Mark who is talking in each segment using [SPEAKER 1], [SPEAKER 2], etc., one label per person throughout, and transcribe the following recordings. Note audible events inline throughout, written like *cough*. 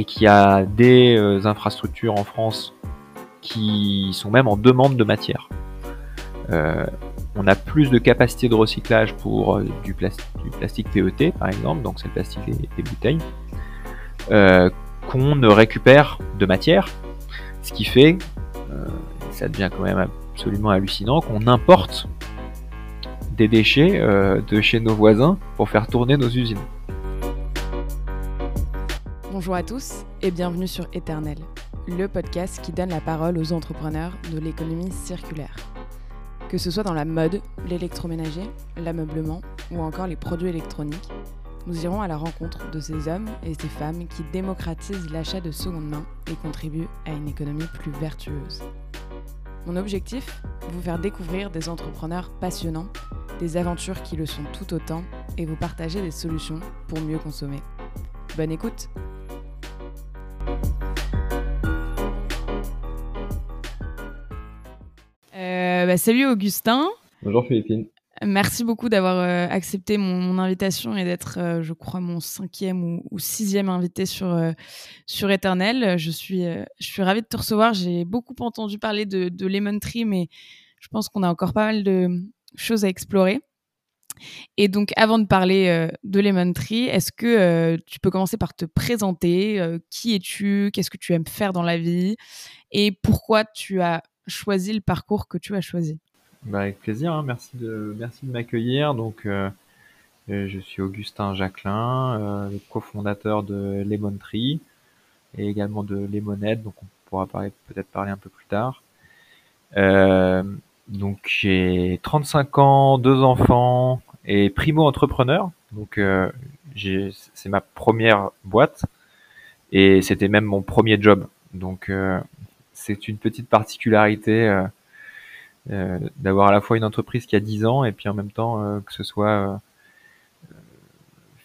[SPEAKER 1] et qui a des infrastructures en France qui sont même en demande de matière. on a plus de capacité de recyclage pour du, plastique PET par exemple, donc c'est le plastique des, bouteilles, qu'on ne récupère de matière, ce qui fait, ça devient quand même absolument hallucinant, qu'on importe des déchets euh, de chez nos voisins pour faire tourner nos usines.
[SPEAKER 2] Bonjour à tous et bienvenue sur Éternel, le podcast qui donne la parole aux entrepreneurs de l'économie circulaire. Que ce soit dans la mode, l'électroménager, l'ameublement ou encore les produits électroniques, nous irons à la rencontre de ces hommes et ces femmes qui démocratisent l'achat de seconde main et contribuent à une économie plus vertueuse. Mon objectif Vous faire découvrir des entrepreneurs passionnants des aventures qui le sont tout autant et vous partager des solutions pour mieux consommer. Bonne écoute euh, bah, Salut Augustin.
[SPEAKER 1] Bonjour Philippine.
[SPEAKER 2] Merci beaucoup d'avoir euh, accepté mon, invitation et d'être, euh, je crois, mon cinquième ou, sixième invité sur, sur Eternel. Je suis, je suis ravie de te recevoir. J'ai beaucoup entendu parler de, de Lemon Tree, mais je pense qu'on a encore pas mal de, choses à explorer. Et donc, avant de parler euh, de Lemon Tree, est-ce que euh, tu peux commencer par te présenter euh, Qui es-tu Qu'est-ce que tu aimes faire dans la vie Et pourquoi tu as choisi le parcours que tu as choisi?
[SPEAKER 1] Bah, Avec plaisir, hein. merci de, merci de m'accueillir. Donc, je suis Augustin Jacquelin, cofondateur de Lemon Tree et également de Lemonade, donc on pourra peut-être parler un peu plus tard. Donc j'ai 35 ans, deux enfants et primo entrepreneur. Donc euh, c'est ma première boîte et c'était même mon premier job. Donc euh, c'est une petite particularité euh, euh, d'avoir à la fois une entreprise qui a 10 ans et puis en même temps que ce soit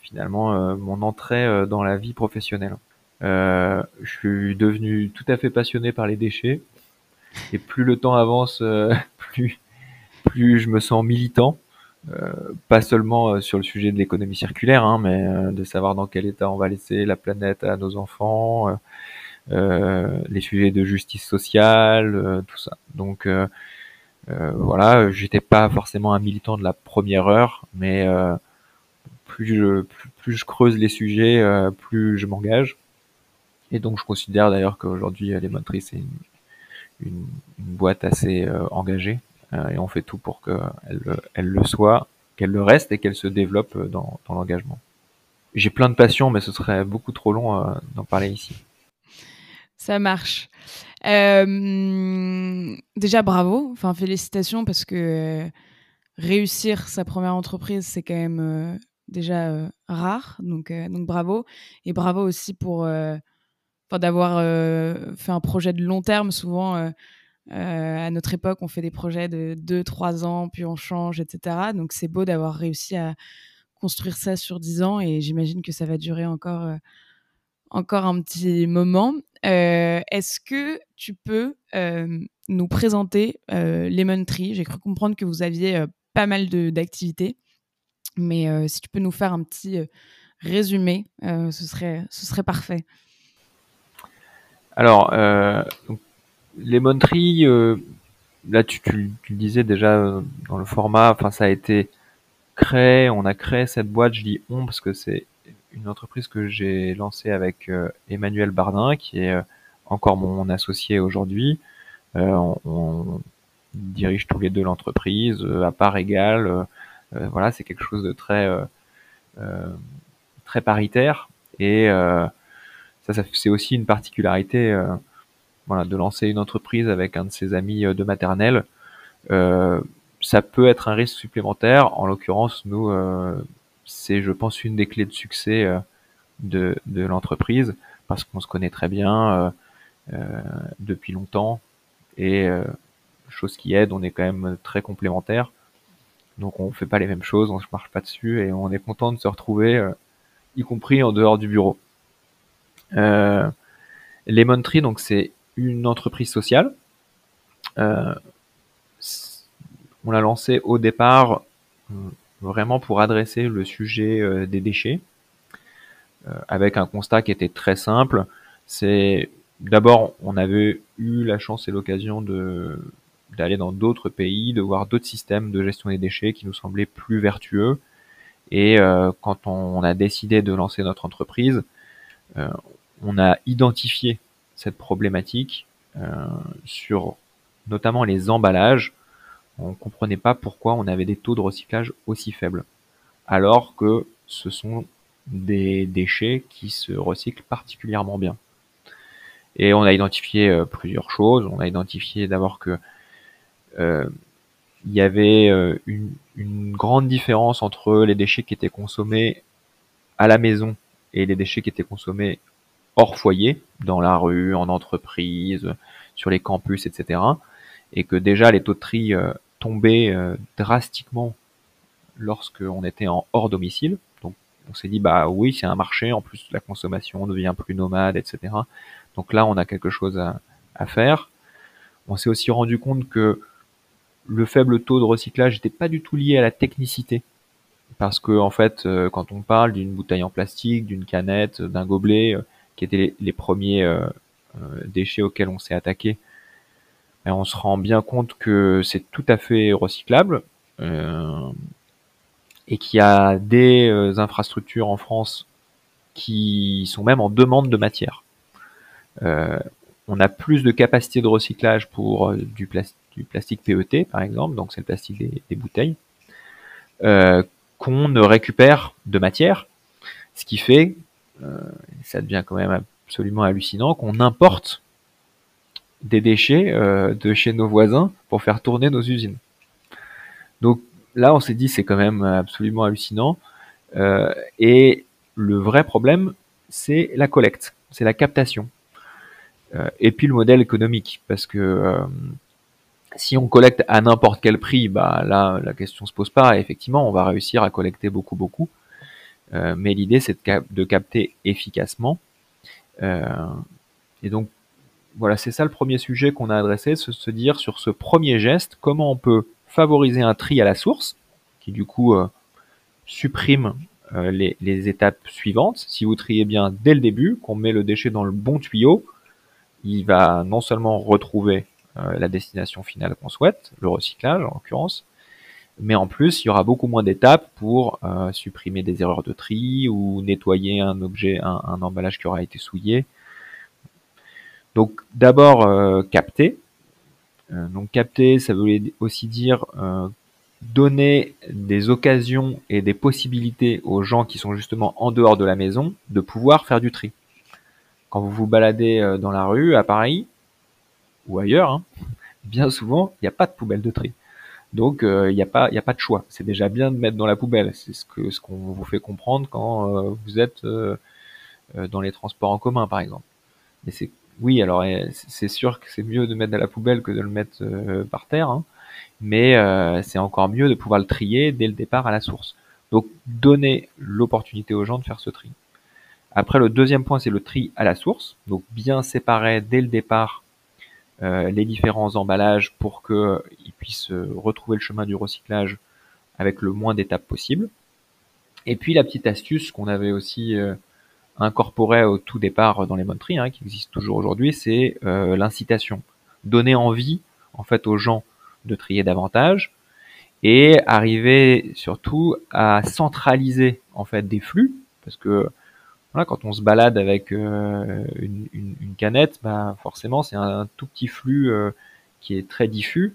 [SPEAKER 1] finalement mon entrée dans la vie professionnelle. je suis devenu tout à fait passionné par les déchets et plus le temps avance, euh, *laughs* plus, plus je me sens militant. Euh, pas seulement euh, sur le sujet de l'économie circulaire, hein, mais de savoir dans quel état on va laisser la planète à nos enfants, les sujets de justice sociale, tout ça. Donc voilà, j'étais pas forcément un militant de la première heure, mais plus je plus, je creuse les sujets, plus je m'engage. Et donc je considère d'ailleurs qu'aujourd'hui les motrices c'est une, une, boîte assez euh, engagée euh, et on fait tout pour qu'elle elle le soit, qu'elle le reste et qu'elle se développe dans, dans l'engagement. J'ai plein de passions, mais ce serait beaucoup trop long euh, d'en parler ici.
[SPEAKER 2] Ça marche. Euh, déjà, bravo. Enfin, félicitations parce que réussir sa première entreprise, c'est quand même déjà rare. Donc, donc, bravo. Et bravo aussi pour d'avoir euh, fait un projet de long terme. Souvent, euh, euh, à notre époque, on fait des projets de 2-3 ans, puis on change, etc. Donc c'est beau d'avoir réussi à construire ça sur 10 ans et j'imagine que ça va durer encore, encore un petit moment. Est-ce que tu peux nous présenter Lemon Tree? J'ai cru comprendre que vous aviez pas mal d'activités, mais si tu peux nous faire un petit résumé, ce, serait, ce serait parfait.
[SPEAKER 1] Alors, euh, Lemon Tree, euh, là tu, tu, le disais déjà euh, dans le format, enfin ça a été créé, on a créé cette boîte, je dis on parce que c'est une entreprise que j'ai lancée avec euh, Emmanuel Bardin, qui est encore mon associé aujourd'hui. On, on, dirige tous les deux l'entreprise à part égale. voilà, c'est quelque chose de très très paritaire et ça, ça c'est aussi une particularité euh, voilà, de lancer une entreprise avec un de ses amis euh, de maternelle. Euh, ça peut être un risque supplémentaire. En l'occurrence, nous, c'est, je pense, une des clés de succès de, de l'entreprise parce qu'on se connaît très bien depuis longtemps et chose qui aide, on est quand même très complémentaires. Donc on fait pas les mêmes choses, on se marche pas dessus et on est content de se retrouver, y compris en dehors du bureau. Euh, Lemon Tree, donc c'est une entreprise sociale. Euh, on l'a lancé au départ euh, vraiment pour adresser le sujet des déchets, avec un constat qui était très simple. c'est d'abord, on avait eu la chance et l'occasion de d'aller dans d'autres pays, de voir d'autres systèmes de gestion des déchets qui nous semblaient plus vertueux. Et euh, quand on, a décidé de lancer notre entreprise, euh, on a identifié cette problématique euh, sur notamment les emballages. On comprenait pas pourquoi on avait des taux de recyclage aussi faibles, alors que ce sont des déchets qui se recyclent particulièrement bien. Et on a identifié euh, plusieurs choses. On a identifié d'abord que euh, il y avait une, grande différence entre les déchets qui étaient consommés à la maison et les déchets qui étaient consommés hors foyer, dans la rue, en entreprise, sur les campus, etc. Et que déjà les taux de tri tombaient drastiquement lorsqu'on était en hors domicile. Donc on s'est dit bah oui c'est un marché, en plus la consommation devient plus nomade, etc. Donc là, on a quelque chose à, faire. On s'est aussi rendu compte que le faible taux de recyclage n'était pas du tout lié à la technicité. Parce que en fait, euh, quand on parle d'une bouteille en plastique, d'une canette, d'un gobelet, euh, qui étaient les, premiers euh, déchets auxquels on s'est attaqué, ben, on se rend bien compte que c'est tout à fait recyclable et qu'il y a des infrastructures en France qui sont même en demande de matière. Euh, on a plus de capacité de recyclage pour euh, du, plastique PET, par exemple, donc c'est le plastique des, bouteilles, euh, qu'on ne récupère de matière, ce qui fait, ça devient quand même absolument hallucinant, qu'on importe des déchets de chez nos voisins pour faire tourner nos usines. Donc là, on s'est dit c'est quand même absolument hallucinant. et le vrai problème, c'est la collecte, c'est la captation. Euh, et puis le modèle économique, parce que euh, si on collecte à n'importe quel prix, bah là la question se pose pas. effectivement, on va réussir à collecter beaucoup beaucoup. Euh, mais l'idée c'est de, capter efficacement. et donc voilà, c'est ça le premier sujet qu'on a adressé, se, dire sur ce premier geste, comment on peut favoriser un tri à la source, qui du coup supprime les, les, étapes suivantes. Si vous triez bien dès le début, qu'on met le déchet dans le bon tuyau, il va non seulement retrouver euh, la destination finale qu'on souhaite, le recyclage en l'occurrence, mais en plus il y aura beaucoup moins d'étapes pour euh, supprimer des erreurs de tri ou nettoyer un objet, un, emballage qui aura été souillé. Donc d'abord euh, capter. donc capter, ça veut aussi dire donner des occasions et des possibilités aux gens qui sont justement en dehors de la maison de pouvoir faire du tri quand vous vous baladez euh, dans la rue à Paris ou ailleurs, hein, bien souvent, il n'y a pas de poubelle de tri. Donc euh, il n'y a pas de choix. C'est déjà bien de mettre dans la poubelle. C'est ce qu'on vous fait comprendre quand euh, vous êtes dans les transports en commun par exemple. Mais oui alors c'est sûr que c'est mieux de mettre dans la poubelle que de le mettre par terre, hein. mais c'est encore mieux de pouvoir le trier dès le départ à la source. Donc donner l'opportunité aux gens de faire ce tri. Après, le deuxième point, c'est le tri à la source. Donc, bien séparer dès le départ euh, les différents emballages pour qu'ils puissent euh, retrouver le chemin du recyclage avec le moins d'étapes possible. Et puis, la petite astuce qu'on avait aussi euh, incorporée au tout départ dans les tri, hein, qui existe toujours aujourd'hui, c'est l'incitation. Donner envie, en fait, aux gens de trier davantage et arriver surtout à centraliser, en fait, des flux, parce que quand on se balade avec euh, une, canette, bah forcément c'est un, tout petit flux euh, qui est très diffus.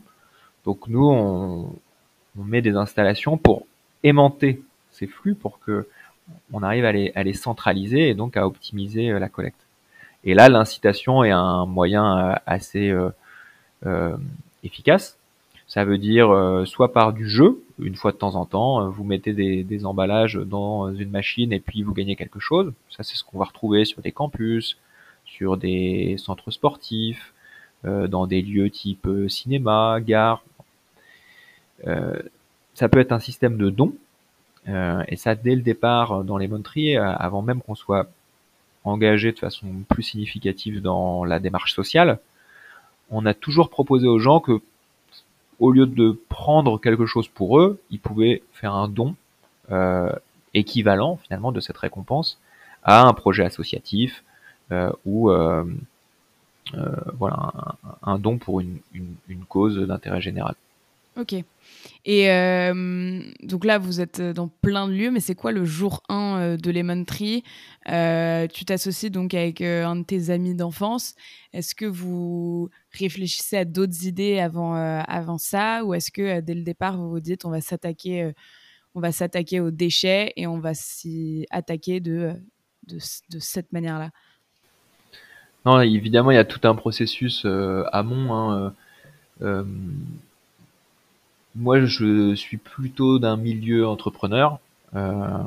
[SPEAKER 1] Donc nous on, met des installations pour aimanter ces flux pour que on arrive à les, à les centraliser et donc à optimiser euh, la collecte. Et là l'incitation est un moyen assez efficace ça veut dire euh, soit par du jeu, une fois de temps en temps, euh, vous mettez des, emballages dans une machine et puis vous gagnez quelque chose. Ça, c'est ce qu'on va retrouver sur des campus, sur des centres sportifs, euh, dans des lieux type cinéma, gare. ça peut être un système de dons. et ça, dès le départ, dans les monteries, avant même qu'on soit engagé de façon plus significative dans la démarche sociale, on a toujours proposé aux gens que au lieu de prendre quelque chose pour eux, ils pouvaient faire un don euh, équivalent finalement de cette récompense à un projet associatif, ou voilà un, don pour une, cause d'intérêt général.
[SPEAKER 2] Ok. Et euh, donc là, vous êtes dans plein de lieux, mais c'est quoi le jour 1 euh, de Lemon Tree? Euh, Tu t'associes donc avec un de tes amis d'enfance. Est-ce que vous réfléchissez à d'autres idées avant, avant ça Ou est-ce que dès le départ, vous vous dites on va s'attaquer on va s'attaquer aux déchets et on va s'y attaquer de, de, cette manière-là?
[SPEAKER 1] Non, évidemment, il y a tout un processus amont. Hein, moi, je suis plutôt d'un milieu entrepreneur. Euh,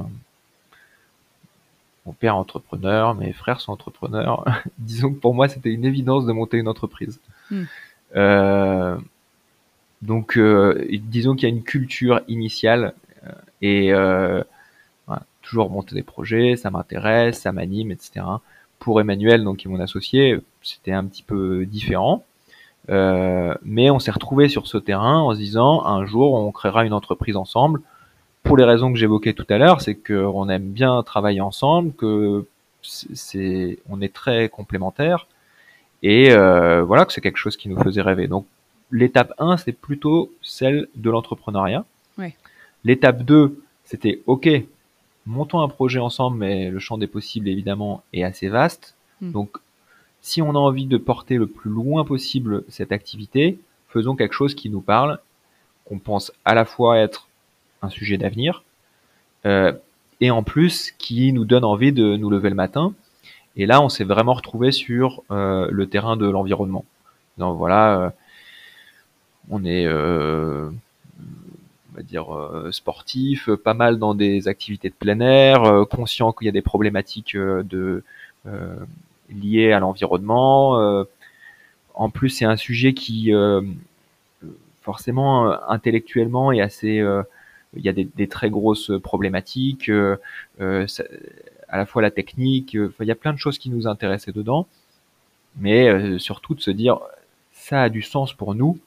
[SPEAKER 1] mon père entrepreneur, mes frères sont entrepreneurs. *laughs* Disons que pour moi, c'était une évidence de monter une entreprise. Hmm. Euh, donc, euh, disons qu'il y a une culture initiale et toujours monter des projets, ça m'intéresse, ça m'anime, etc. Pour Emmanuel, donc qui est mon associé, c'était un petit peu différent. Euh, mais on s'est retrouvé sur ce terrain en se disant un jour on créera une entreprise ensemble. Pour les raisons que j'évoquais tout à l'heure, c'est qu'on aime bien travailler ensemble, que c'est on est très complémentaires et euh, voilà que c'est quelque chose qui nous faisait rêver. Donc l'étape 1, c'est plutôt celle de l'entrepreneuriat.
[SPEAKER 2] Ouais.
[SPEAKER 1] L'étape 2, c'était OK, montons un projet ensemble, mais le champ des possibles évidemment est assez vaste. Hmm. Donc si on a envie de porter le plus loin possible cette activité, faisons quelque chose qui nous parle, qu'on pense à la fois être un sujet d'avenir, euh, et en plus qui nous donne envie de nous lever le matin. Et là, on s'est vraiment retrouvé sur euh, le terrain de l'environnement. Donc voilà, euh, on est, on va dire, sportif, pas mal dans des activités de plein air, conscient qu'il y a des problématiques de lié à l'environnement. Euh, en plus, c'est un sujet qui euh, forcément euh, intellectuellement est assez il y a des, très grosses problématiques, à la fois la technique, il y a plein de choses qui nous intéressaient dedans, mais surtout de se dire ça a du sens pour nous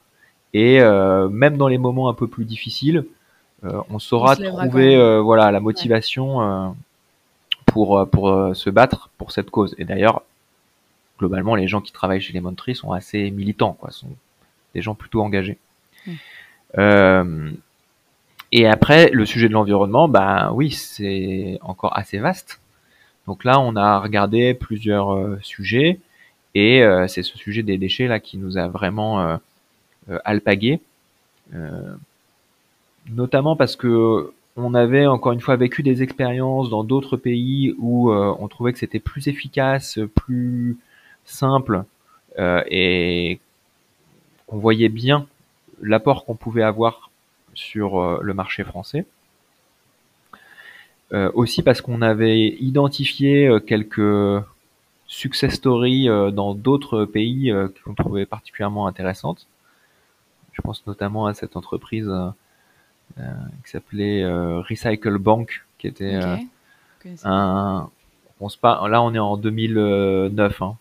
[SPEAKER 1] et même dans les moments un peu plus difficiles, on saura trouver voilà la motivation pour pour se battre pour cette cause. Et d'ailleurs, globalement, les gens qui travaillent chez les Tree sont assez militants, quoi, sont des gens plutôt engagés. Mmh. Euh, et après, le sujet de l'environnement, bah oui, c'est encore assez vaste. Donc là, on a regardé plusieurs euh, sujets, et euh, c'est ce sujet des déchets là qui nous a vraiment alpagué, notamment parce que on avait encore une fois vécu des expériences dans d'autres pays où on trouvait que c'était plus efficace, plus simple euh, et on voyait bien l'apport qu'on pouvait avoir sur euh, le marché français. Euh, aussi parce qu'on avait identifié quelques success stories dans d'autres pays qu'on trouvait particulièrement intéressantes. Je pense notamment à cette entreprise qui s'appelait Recycle Bank, qui était un. On se là, on est en 2009. Hein.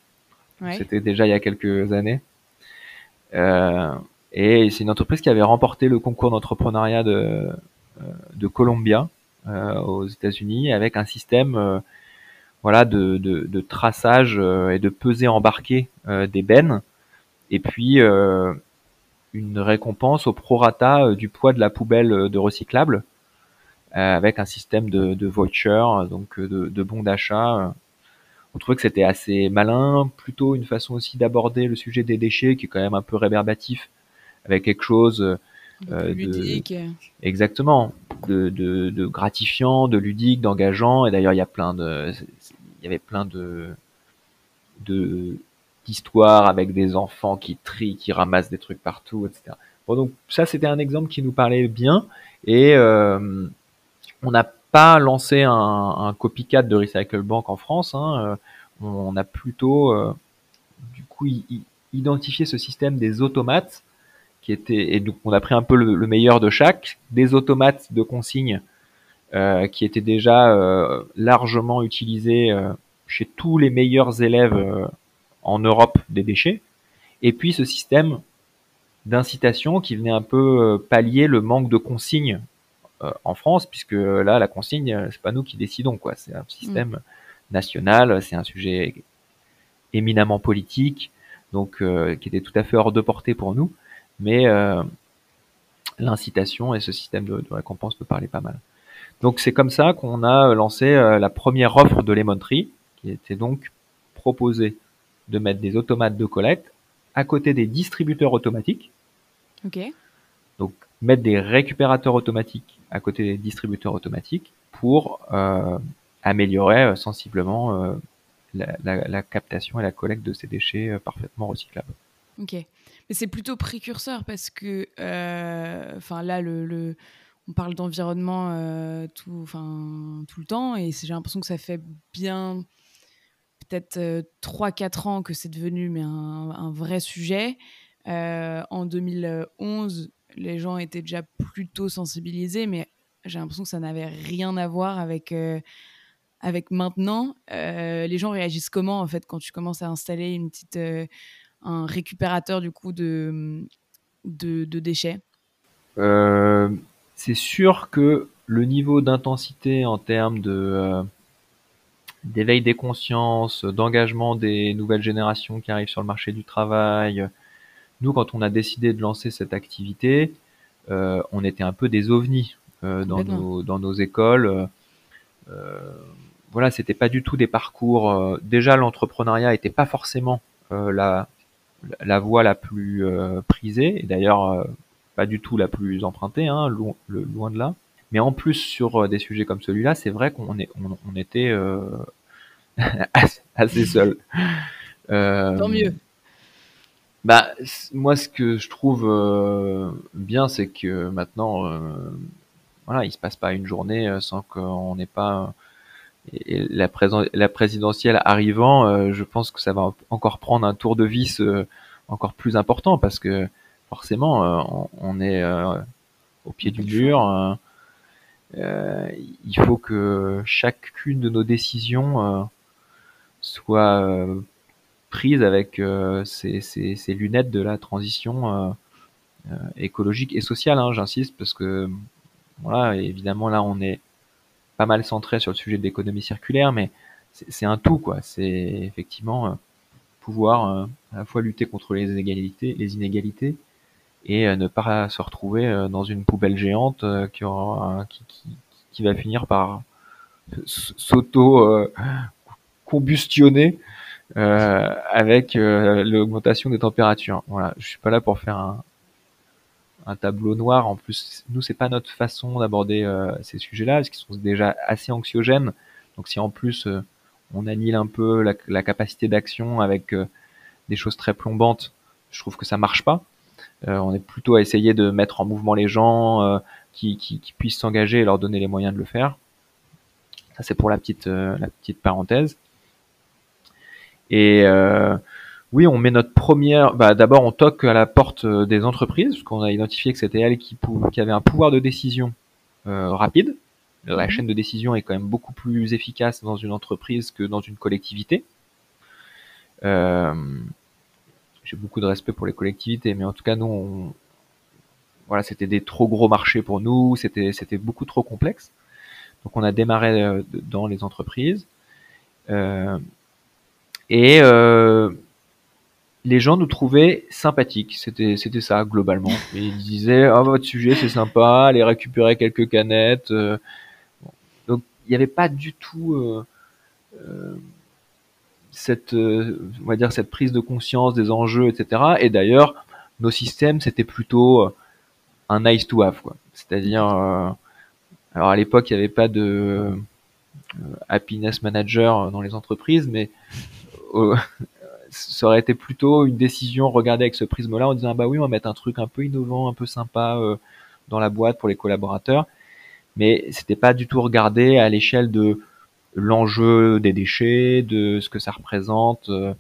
[SPEAKER 1] C'était déjà il y a quelques années. Euh, et c'est une entreprise qui avait remporté le concours d'entrepreneuriat de, euh, de Columbia euh, aux États-Unis avec un système voilà de, de, de, traçage et de pesée embarquée des bennes. Et puis une récompense au prorata du poids de la poubelle de recyclable avec un système de, de voucher donc de, de bons d'achat. On trouvait que c'était assez malin, plutôt une façon aussi d'aborder le sujet des déchets qui est quand même un peu réverbatif, avec quelque chose
[SPEAKER 2] euh, de
[SPEAKER 1] exactement de, de, gratifiant, de ludique, d'engageant. Et d'ailleurs, il y a plein de, il y avait plein de de d'histoires avec des enfants qui trient, qui ramassent des trucs partout, etc. Bon, donc ça, c'était un exemple qui nous parlait bien. Et euh, on a pas lancé un, un, copycat de Recycle Bank en France. Hein, euh, on a plutôt, euh, du coup, identifié ce système des automates qui était et donc on a pris un peu le, meilleur de chaque, des automates de consigne euh, qui étaient déjà euh, largement utilisés euh, chez tous les meilleurs élèves en Europe des déchets, et puis ce système d'incitation qui venait un peu pallier le manque de consignes euh, en France, puisque là, la consigne, c'est pas nous qui décidons, quoi. C'est un système mm. national, c'est un sujet éminemment politique, donc qui était tout à fait hors de portée pour nous, mais l'incitation et ce système de, récompense peut parler pas mal. Donc c'est comme ça qu'on a lancé la première offre de Lemon Tree, qui était donc proposé de mettre des automates de collecte à côté des distributeurs automatiques.
[SPEAKER 2] Ok.
[SPEAKER 1] Donc mettre des récupérateurs automatiques à côté des distributeurs automatiques pour euh, améliorer euh, sensiblement euh, la, captation et la collecte de ces déchets parfaitement recyclables.
[SPEAKER 2] Ok, c'est plutôt précurseur parce que, enfin là, on parle d'environnement tout, enfin tout le temps et j'ai l'impression que ça fait bien peut-être 3-4 ans que c'est devenu un, vrai sujet. en 2011, les gens étaient déjà plutôt sensibilisés, mais j'ai l'impression que ça n'avait rien à voir avec, euh, avec maintenant. Euh, les gens réagissent comment, en fait, quand tu commences à installer une petite, euh, un récupérateur, du coup, de, de, déchets?
[SPEAKER 1] C'est sûr que le niveau d'intensité en termes de d'éveil des consciences, d'engagement des nouvelles générations qui arrivent sur le marché du travail. Nous, quand on a décidé de lancer cette activité, on était un peu des ovnis. Euh, dans, nos, dans nos écoles. Euh, euh, voilà, c'était pas du tout des parcours. déjà, l'entrepreneuriat était pas forcément la, la voie la plus prisée, et d'ailleurs pas du tout la plus empruntée, hein, loin, de là. Mais en plus, sur des sujets comme celui-là, c'est vrai qu'on est, on, était *laughs* assez, seul.
[SPEAKER 2] Tant mieux.
[SPEAKER 1] Bah, moi, ce que je trouve bien, c'est que maintenant, voilà, il se passe pas une journée euh, sans qu'on n'ait pas et la, présidentielle arrivant, euh, je pense que ça va encore prendre un tour de vis euh, encore plus important parce que forcément, on, est au pied du mur. il faut que chacune de nos décisions soit prise avec ces, lunettes de la transition écologique et sociale. Hein, J'insiste parce que voilà, évidemment là on est pas mal centré sur le sujet de l'économie circulaire, mais c'est un tout quoi. C'est effectivement euh, pouvoir euh, à la fois lutter contre les inégalités, les inégalités et euh, ne pas se retrouver dans une poubelle géante qui, aura, qui, qui, qui, va finir par s'auto combustionner avec l'augmentation des températures. Voilà, je suis pas là pour faire un, un tableau noir. En plus, nous, c'est pas notre façon d'aborder euh, ces sujets-là, parce qu'ils sont déjà assez anxiogènes. Donc, si en plus euh, on annule un peu la, capacité d'action avec euh, des choses très plombantes, je trouve que ça marche pas. on est plutôt à essayer de mettre en mouvement les gens qui, qui, qui, puissent s'engager et leur donner les moyens de le faire. Ça, c'est pour la petite, la petite parenthèse. Et oui, on met notre première. Bah, d'abord, on toque à la porte euh, des entreprises, parce qu'on a identifié que c'était elle qui, qui, avait un pouvoir de décision euh, rapide. La mhm. chaîne de décision est quand même beaucoup plus efficace dans une entreprise que dans une collectivité. Euh, j'ai beaucoup de respect pour les collectivités, mais en tout cas, nous, voilà, c'était des trop gros marchés pour nous, c'était c'était beaucoup trop complexe. Donc, on a démarré dans les entreprises. et les gens nous trouvaient sympathiques. C'était, c'était ça globalement. ils disaient ah votre sujet c'est sympa, allez récupérer quelques canettes. Euh. Donc il n'y avait pas du tout euh, euh, cette, on va dire cette prise de conscience des enjeux, etc. Et d'ailleurs nos systèmes c'était plutôt un nice to have quoi. C'est-à-dire alors à l'époque il n'y avait pas de happiness manager dans les entreprises, mais ça aurait été plutôt une décision regardée avec ce prisme-là en disant ah bah oui on va mettre un truc un peu innovant, un peu sympa euh, dans la boîte pour les collaborateurs, mais c'était pas du tout regardé à l'échelle de l'enjeu des déchets, de ce que ça représente. Euh.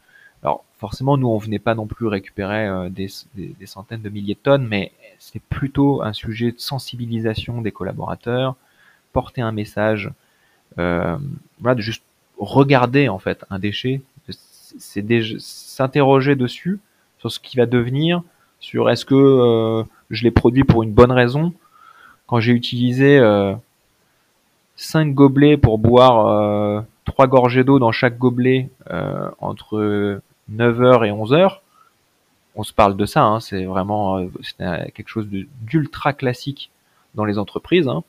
[SPEAKER 1] Alors forcément nous on venait pas non plus récupérer euh, des, des, centaines de milliers de tonnes, mais c'est plutôt un sujet de sensibilisation des collaborateurs, porter un message, voilà de juste regarder en fait un déchet s'interroger dessus sur ce qui va devenir, sur est-ce que euh, je l'ai produit pour une bonne raison. Quand j'ai utilisé euh, cinq gobelets pour boire trois gorgées d'eau dans chaque gobelet euh, entre 9h et 11h. On se parle de ça, hein, c'est vraiment euh, quelque chose d'ultra classique dans les entreprises. Hein.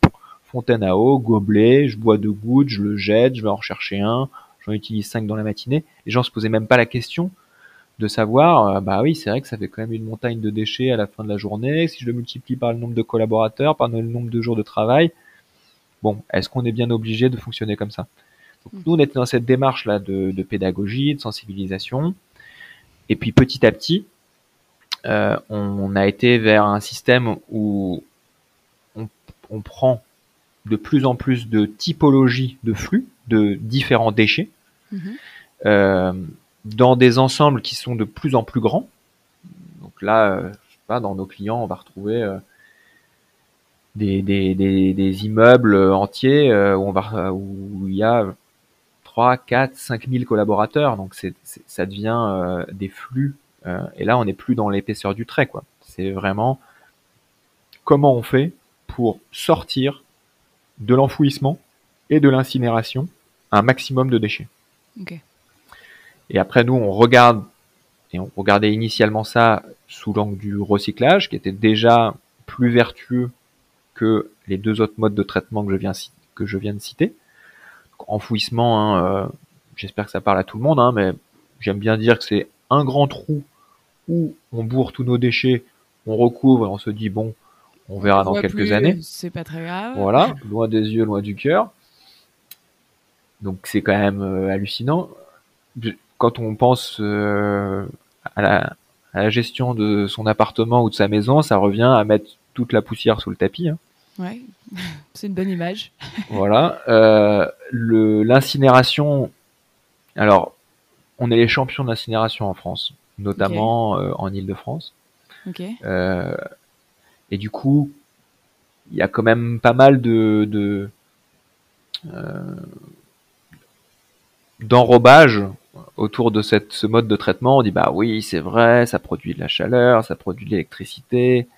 [SPEAKER 1] Fontaine à eau, gobelet, je bois deux gouttes, je le jette, je vais en rechercher un, j'en utilise cinq dans la matinée. Les gens se posaient même pas la question de savoir, euh, bah oui, c'est vrai que ça fait quand même une montagne de déchets à la fin de la journée. Si je le multiplie par le nombre de collaborateurs, par le nombre de jours de travail, bon, est-ce qu'on est bien obligé de fonctionner comme ça? Mmh. Nous, on était dans cette démarche-là de, pédagogie, de sensibilisation. Et puis petit à petit, euh, on, a été vers un système où on, prend de plus en plus de typologies de flux, de différents déchets. Euh, dans des ensembles qui sont de plus en plus grands. Donc là, euh, je sais pas, dans nos clients, on va retrouver euh, des, immeubles entiers où, il y a 3, 4, 5 000 collaborateurs. Donc ça devient des flux. et là, on n'est plus dans l'épaisseur du trait. quoi. C'est vraiment comment on fait pour sortir de l'enfouissement et de l'incinération un maximum de déchets. Okay. Et après, nous, on regarde, et on regardait initialement ça sous l'angle du recyclage, qui était déjà plus vertueux que les deux autres modes de traitement que je viens, que je viens de citer. enfouissement, hein, euh, j'espère que ça parle à tout le monde, hein, mais j'aime bien dire que c'est un grand trou où on bourre tous nos déchets, on recouvre et on se dit, bon, on verra dans quelques années.
[SPEAKER 2] C'est pas très grave.
[SPEAKER 1] Voilà, *laughs* loin des yeux, loin du cœur. Donc c'est quand même euh, hallucinant quand on pense euh, à, la, à, la, gestion de son appartement ou de sa maison, ça revient à mettre toute la poussière sous le tapis. Hein.
[SPEAKER 2] Ouais, *laughs* c'est une bonne image. *laughs*
[SPEAKER 1] voilà. Euh, L'incinération, alors, on est les champions d'incinération en France, notamment euh, en Ile-de-France.
[SPEAKER 2] Okay.
[SPEAKER 1] Euh, et du coup, il y a quand même pas mal de, de d'enrobage autour de cette, ce mode de traitement, on dit bah oui, c'est vrai, ça produit de la chaleur, ça produit de l'électricité.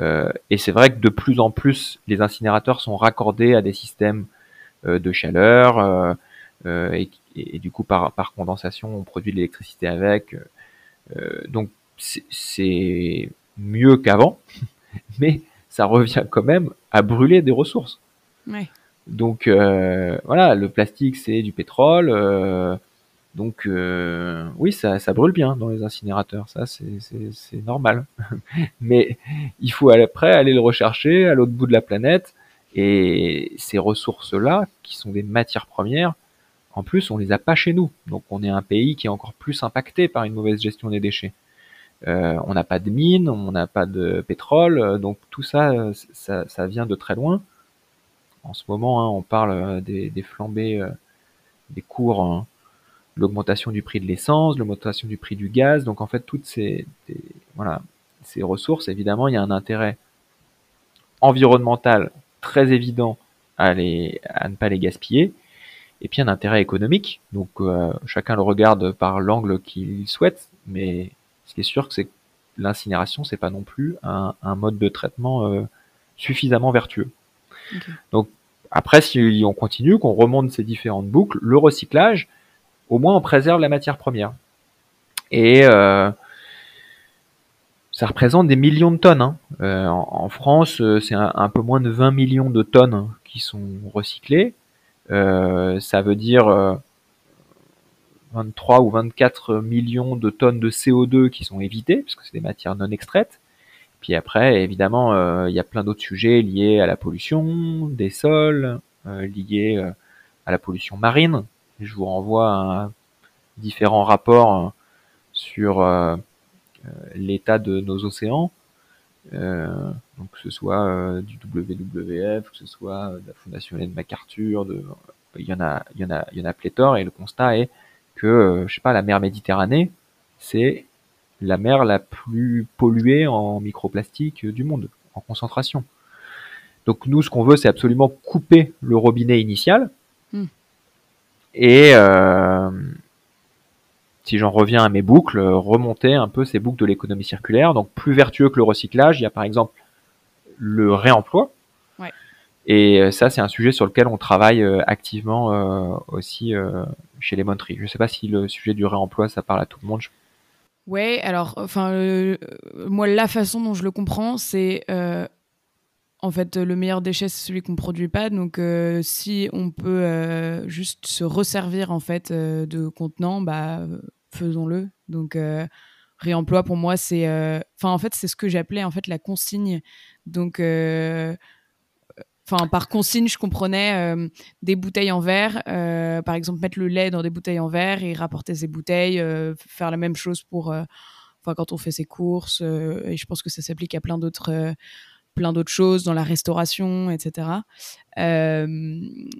[SPEAKER 1] Euh, et c'est vrai que de plus en plus, les incinérateurs sont raccordés à des systèmes euh, de chaleur euh, euh et, et, du coup par, par condensation, on produit de l'électricité avec. Euh, donc c'est mieux qu'avant, *laughs* mais ça revient quand même à brûler des ressources. Donc voilà, le plastique c'est du pétrole. Donc euh, oui, ça, ça, brûle bien dans les incinérateurs, ça c'est normal. *laughs* Mais il faut après aller le rechercher à l'autre bout de la planète. Et ces ressources-là, qui sont des matières premières, en plus on les a pas chez nous. Donc on est un pays qui est encore plus impacté par une mauvaise gestion des déchets. Euh, on n'a pas de mines, on n'a pas de pétrole, donc tout ça, ça, vient de très loin. En ce moment, hein, on parle euh, des, des flambées euh, des cours. Hein, l'augmentation du prix de l'essence, l'augmentation du prix du gaz. Donc en fait, toutes ces, voilà, ces ressources, évidemment, il y a un intérêt environnemental très évident à, les, à ne pas les gaspiller, et puis un intérêt économique. Donc euh, chacun le regarde par l'angle qu'il souhaite, mais ce qui est sûr, c'est que l'incinération, c'est pas non plus un, un, mode de traitement euh, suffisamment vertueux. Donc après, si on continue, qu'on remonte ces différentes boucles, le recyclage, au moins on préserve la matière première. Et euh, ça représente des millions de tonnes. Hein. Euh, en, France, euh, c'est un, peu moins de 20 millions de tonnes qui sont recyclées. ça veut dire 23 ou 24 millions de tonnes de CO2 qui sont évitées, parce que c'est des matières non extraites. Puis après, évidemment, il y a plein d'autres sujets liés à la pollution des sols, liés à la pollution marine, je vous renvoie à différents rapports euh, sur euh, euh, l'état de nos océans. donc que ce soit du WWF, que ce soit de la Fondation Hélène MacArthur, il y en a, il y en a, il y en a pléthore, et le constat est que, je sais pas, la mer Méditerranée, c'est la mer la plus polluée en microplastique du monde, en concentration. Donc nous, ce qu'on veut, c'est absolument couper le robinet initial, et euh, si j'en reviens à mes boucles, remonter un peu ces boucles de l'économie circulaire. Donc plus vertueux que le recyclage, il y a par exemple le réemploi. Et ça, c'est un sujet sur lequel on travaille activement aussi chez les Tree. Je ne sais pas si le sujet du réemploi, ça parle à tout le monde.
[SPEAKER 2] Ouais, alors, enfin, moi, la façon dont je le comprends, c'est en fait, le meilleur déchet, c'est celui qu'on ne produit pas. Donc, euh, si on peut euh, juste se resservir en fait euh, de contenants, bah, faisons-le. Donc, réemploi pour moi, c'est, enfin, en fait, c'est ce que j'appelais en fait la consigne. Donc, enfin, par consigne, je comprenais des bouteilles en verre, par exemple, mettre le lait dans des bouteilles en verre et rapporter ces bouteilles, faire la même chose pour, enfin, quand on fait ses courses. et je pense que ça s'applique à plein d'autres plein d'autres choses dans la restauration, etc. Euh,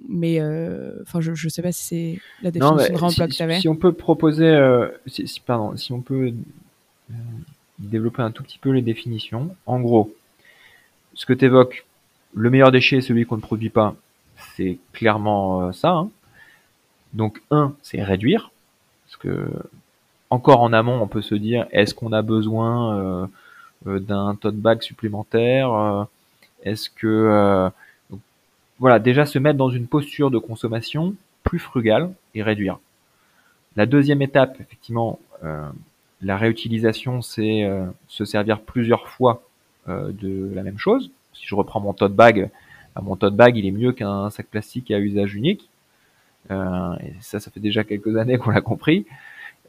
[SPEAKER 2] mais euh, enfin, je ne sais pas si c'est la définition de remploi
[SPEAKER 1] que
[SPEAKER 2] tu avais.
[SPEAKER 1] Si on peut proposer, euh, si, pardon, si on peut développer un tout petit peu les définitions. En gros, ce que tu évoques, le meilleur déchet est celui qu'on ne produit pas, c'est clairement ça. Hein. Donc, un, c'est réduire. Parce que, encore en amont, on peut se dire, est-ce qu'on a besoin euh, d'un tote bag supplémentaire euh, Est-ce que euh, voilà, déjà se mettre dans une posture de consommation plus frugale et réduire. La deuxième étape, effectivement, la réutilisation, c'est se servir plusieurs fois de la même chose. Si je reprends mon tote bag, bah, mon tote bag, il est mieux qu'un sac plastique à usage unique. et ça, ça fait déjà quelques années qu'on l'a compris.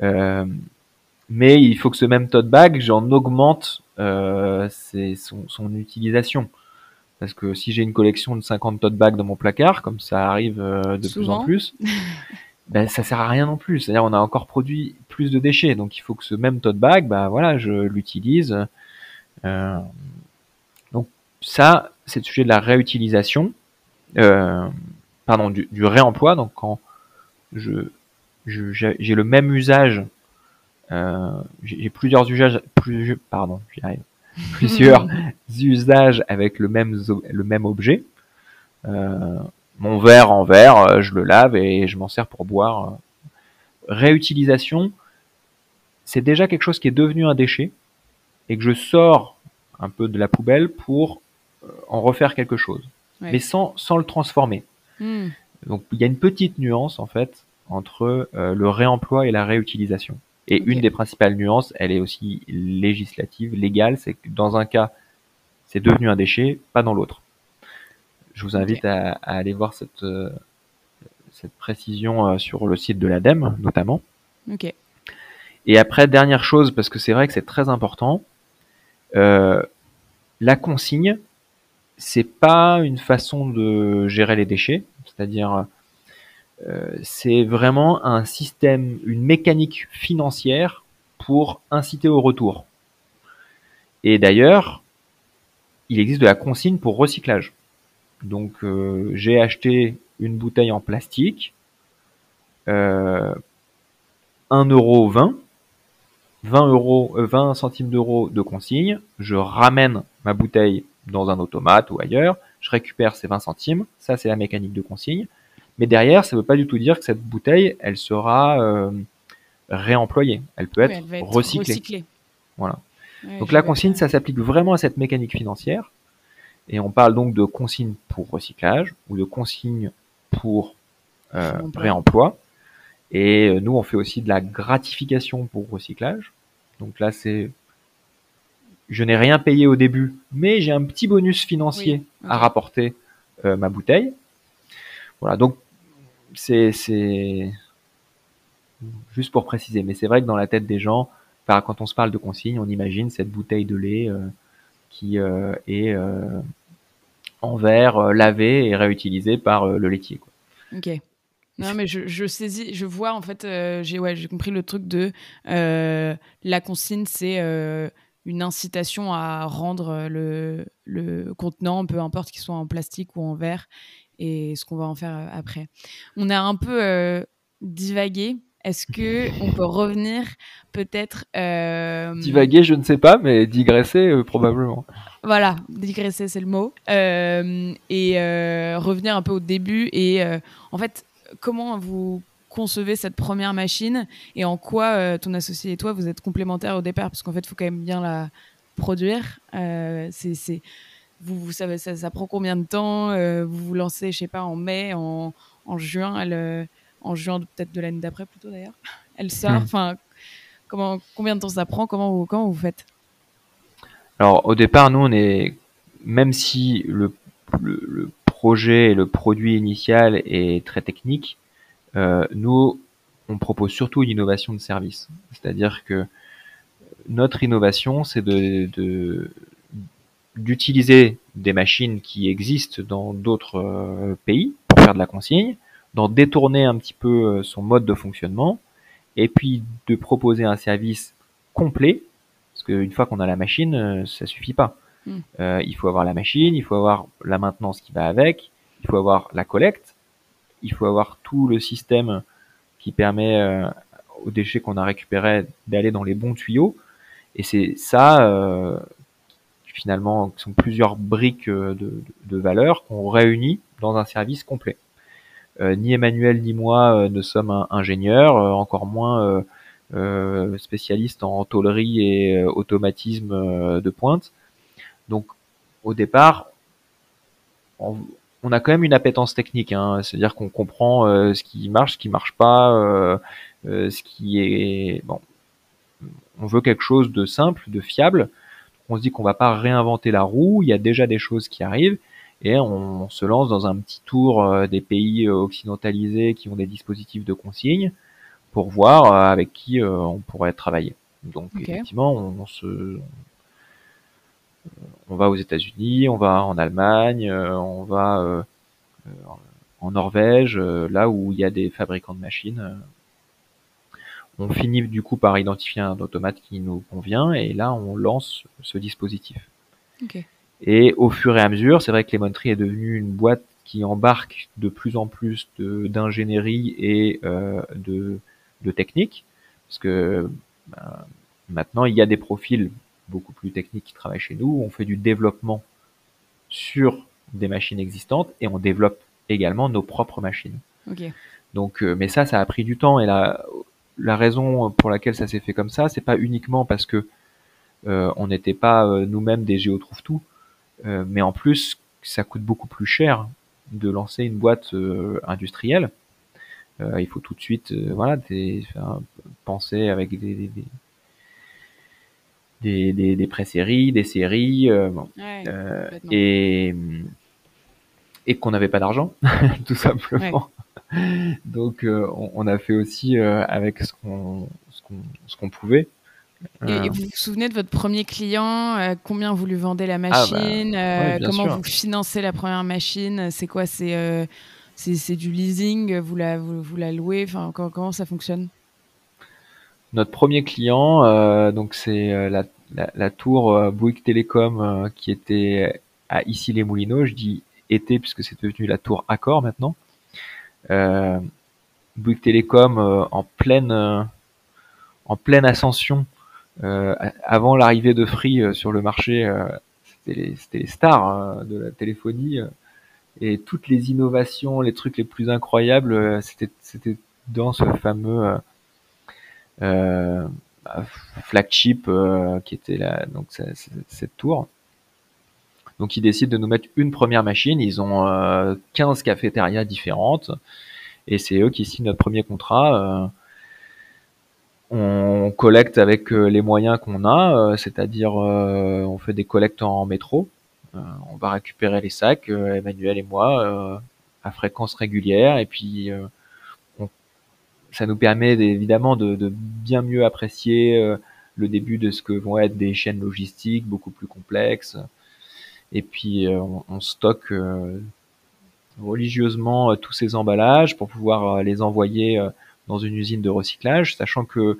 [SPEAKER 1] mais il faut que ce même tote bag, j'en augmente euh, son, utilisation. Parce que si j'ai une collection de 50 tote bags dans mon placard, comme ça arrive euh, de plus en plus, *laughs* ben, ça sert à rien non plus. C'est-à-dire on a encore produit plus de déchets. Donc il faut que ce même tote bag, ben, voilà, je l'utilise. Euh, ça, c'est le sujet de la réutilisation, pardon, du, réemploi. Donc quand je j'ai le même usage euh, j'ai plusieurs usages, plus, pardon, j'y arrive, *laughs* plusieurs usages avec le même, le même objet. Euh, mon verre en verre, euh, je le lave et je m'en sers pour boire. Réutilisation, c'est déjà quelque chose qui est devenu un déchet et que je sors un peu de la poubelle pour en refaire quelque chose, mais sans, sans le transformer. Hmm. Donc il y a une petite nuance en fait entre le réemploi et la réutilisation. Et une des principales nuances, elle est aussi législative, légale, c'est que dans un cas, c'est devenu un déchet, pas dans l'autre. Je vous invite à, aller voir cette, euh, cette précision euh, sur le site de l'ADEME, notamment.
[SPEAKER 2] Ok.
[SPEAKER 1] Et après, dernière chose, parce que c'est vrai que c'est très important, euh, la consigne, c'est pas une façon de gérer les déchets, c'est-à-dire euh, c'est vraiment un système, une mécanique financière pour inciter au retour. Et d'ailleurs, il existe de la consigne pour recyclage. Donc euh, j'ai acheté une bouteille en plastique, euh, 1,20 euro 20, 20 euros, 20 centimes d'euros de consigne, je ramène ma bouteille dans un automate ou ailleurs, je récupère ces 20 centimes, ça c'est la mécanique de consigne, mais derrière, ça ne veut pas du tout dire que cette bouteille, elle sera euh, réemployée. Elle peut être, recyclée. Voilà. donc la consigne, ça s'applique vraiment à cette mécanique financière. Et on parle donc de consigne pour recyclage ou de consigne pour euh, réemploi. Et euh, nous, on fait aussi de la gratification pour recyclage. Donc là, c'est je n'ai rien payé au début, mais j'ai un petit bonus financier à rapporter ma bouteille. Voilà, donc c'est juste pour préciser, mais c'est vrai que dans la tête des gens, quand on se parle de consigne, on imagine cette bouteille de lait euh, qui euh, est euh, en verre, lavé et réutilisé par le laitier.
[SPEAKER 2] Ok. Non, mais je, je, saisis, je vois en fait, j'ai ouais, compris le truc de la consigne, c'est une incitation à rendre le, le contenant, peu importe qu'il soit en plastique ou en verre, et ce qu'on va en faire euh, après. On a un peu euh, divagué. Est-ce que *laughs* on peut revenir peut-être euh,
[SPEAKER 1] Divaguer, je ne sais pas, mais digresser probablement.
[SPEAKER 2] Voilà, digresser, c'est le mot. et revenir un peu au début et en fait, comment vous concevez cette première machine et en quoi ton associé et toi vous êtes complémentaires au départ? Parce qu'en fait, il faut quand même bien la produire. c'est vous, vous savez, ça, ça, prend combien de temps? Vous vous lancez, je sais pas, en mai, en, en juin, elle, en juin peut-être de l'année d'après plutôt d'ailleurs. *laughs* Elle sort. Hmm. Enfin, comment, combien de temps ça prend? Comment vous, comment vous faites?
[SPEAKER 1] Alors au départ, nous on est, même si le, le, projet et le produit initial est très technique, euh, nous on propose surtout une innovation de service. C'est-à-dire que notre innovation, c'est de, d'utiliser des machines qui existent dans d'autres euh, pays pour faire de la consigne, d'en détourner un petit peu euh, son mode de fonctionnement, et puis de proposer un service complet, parce qu'une fois qu'on a la machine, euh, ça suffit pas. Hmm. il faut avoir la machine, il faut avoir la maintenance qui va avec, il faut avoir la collecte, il faut avoir tout le système qui permet aux déchets qu'on a récupérés d'aller dans les bons tuyaux. Et c'est ça, euh, finalement, qui sont plusieurs briques euh, de, de valeur qu'on réunit dans un service complet. Euh, ni Emmanuel ni moi ne sommes ingénieurs, encore moins spécialistes en tôlerie et automatisme de pointe. Donc, au départ, on, a quand même une appétence technique, hein. c'est-à-dire qu'on comprend ce qui marche, ce qui marche pas, ce qui est bon. On veut quelque chose de simple, de fiable, on se dit qu'on va pas réinventer la roue, il y a déjà des choses qui arrivent et on, se lance dans un petit tour euh, des pays euh, occidentalisés qui ont des dispositifs de consigne pour voir euh, avec qui on pourrait travailler. Donc effectivement, on, se on va aux États-Unis, on va en Allemagne, on va en Norvège, là où il y a des fabricants de machines on finit du coup par identifier un automate qui nous convient et là on lance ce dispositif. Et au fur et à mesure, c'est vrai que Lemon Tree est devenu une boîte qui embarque de plus en plus d'ingénierie et euh, de, de technique, parce que ben, maintenant il y a des profils beaucoup plus techniques qui travaillent chez nous. On fait du développement sur des machines existantes et on développe également nos propres machines. Donc, euh, mais ça, ça a pris du temps et la raison pour laquelle ça s'est fait comme ça, c'est pas uniquement parce que euh, on n'était pas euh, nous-mêmes des géotrouve tout, mais en plus ça coûte beaucoup plus cher de lancer une boîte industrielle. il faut tout de suite, voilà, penser avec des, des des, des, pré-séries, des séries, et, et qu'on n'avait pas d'argent, *laughs* tout simplement. Donc, euh, on, a fait aussi euh, avec ce qu'on ce qu'on pouvait.
[SPEAKER 2] Et, euh. vous vous souvenez de votre premier client Combien vous lui vendez la ah, bah, machine Comment vous financez la première machine C'est quoi C'est c'est du leasing Vous la, vous, la louez enfin, comment, ça fonctionne?
[SPEAKER 1] Notre premier client, donc c'est la, la, tour Bouygues Télécom qui était à Issy-les-Moulineaux. Je dis était puisque c'est devenu la tour Accor maintenant euh, Bouygues Télécom euh, en pleine euh, en pleine ascension avant l'arrivée de Free sur le marché, c'était les, les, stars de la téléphonie et toutes les innovations, les trucs les plus incroyables, c'était dans ce fameux euh, flagship qui était là donc cette tour. Donc ils décident de nous mettre une première machine. Ils ont 15 euh, cafétérias différentes et c'est eux qui signent notre premier contrat. Euh, on collecte avec euh, les moyens qu'on a, c'est-à-dire on fait des collectes en métro. on va récupérer les sacs, Emmanuel et moi, à fréquence régulière, et puis ça nous permet évidemment de, de, bien mieux apprécier le début de ce que vont être des chaînes logistiques beaucoup plus complexes et puis euh, on, stocke euh, religieusement euh, tous ces emballages pour pouvoir les envoyer dans une usine de recyclage, sachant que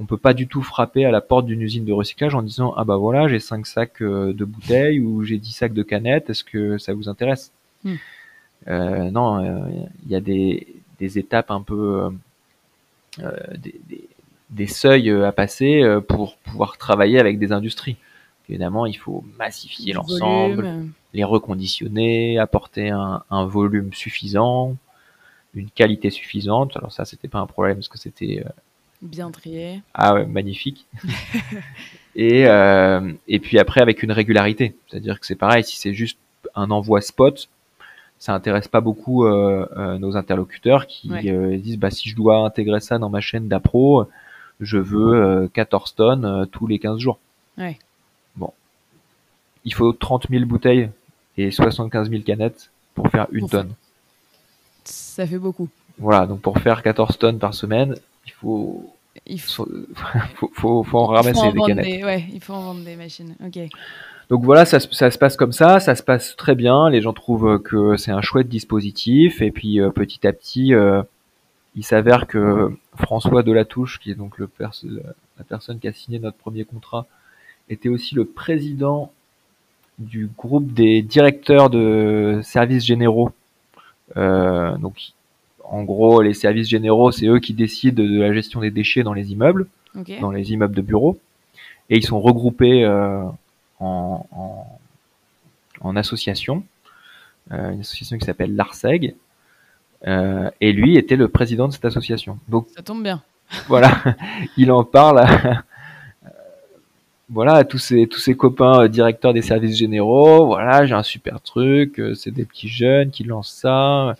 [SPEAKER 1] on peut pas du tout frapper à la porte d'une usine de recyclage en disant ah bah voilà j'ai cinq sacs de bouteilles ou j'ai 10 sacs de canettes est-ce que ça vous intéresse? Hmm. non il y a des, des, étapes un peu des, des, des, seuils à passer pour pouvoir travailler avec des industries Évidemment, il faut massifier l'ensemble, les reconditionner, apporter un, volume suffisant, une qualité suffisante. Alors ça, c'était pas un problème parce que c'était euh,
[SPEAKER 2] Bien trié.
[SPEAKER 1] Ah ouais, magnifique. *laughs* et, euh, et puis après avec une régularité. C'est-à-dire que c'est pareil, si c'est juste un envoi spot, ça intéresse pas beaucoup euh, euh, nos interlocuteurs qui disent bah si je dois intégrer ça dans ma chaîne d'appro, je veux 14 tonnes tous les 15 jours.
[SPEAKER 2] Ouais.
[SPEAKER 1] Bon. Il faut 30 000 bouteilles et 75 000 canettes pour faire une tonne.
[SPEAKER 2] Ça fait beaucoup.
[SPEAKER 1] Voilà, donc pour faire 14 tonnes par semaine, il faut il *laughs* faut, faut, faut, en ramasser des canettes.
[SPEAKER 2] ouais, il faut en vendre des machines. Ok.
[SPEAKER 1] Donc voilà, ça, ça, se passe comme ça, ça se passe très bien. Les gens trouvent que c'est un chouette dispositif. Et puis euh, petit à petit, euh, il s'avère que François Delatouche, qui est donc le la personne qui a signé notre premier contrat, était aussi le président du groupe des directeurs de services généraux. Euh, donc en gros, les services généraux, c'est eux qui décident de la gestion des déchets dans les immeubles, dans les immeubles de bureaux, et ils sont regroupés euh, en, en, en, association, euh, une association qui s'appelle l'ARSEG, euh, et lui était le président de cette association.
[SPEAKER 2] Donc ça tombe bien.
[SPEAKER 1] Voilà, *laughs* il en parle. À, voilà, à tous ses tous ses copains euh, directeurs des services généraux. Voilà, j'ai un super truc. Euh, c'est des petits jeunes qui lancent ça.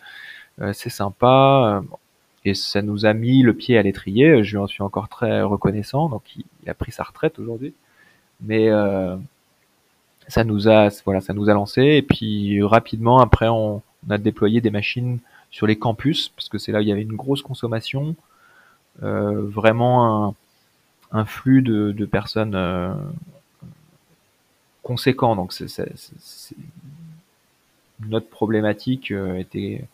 [SPEAKER 1] Euh, c'est sympa. Euh, et ça nous a mis le pied à l'étrier. Je lui en suis encore très reconnaissant. Donc il, a pris sa retraite aujourd'hui. Mais euh, ça nous a voilà, ça nous a lancé. Et puis rapidement après, on, a déployé des machines sur les campus parce que c'est là où il y avait une grosse consommation, euh, vraiment un, un, flux de, de personnes euh, conséquent. Donc c'est, notre problématique était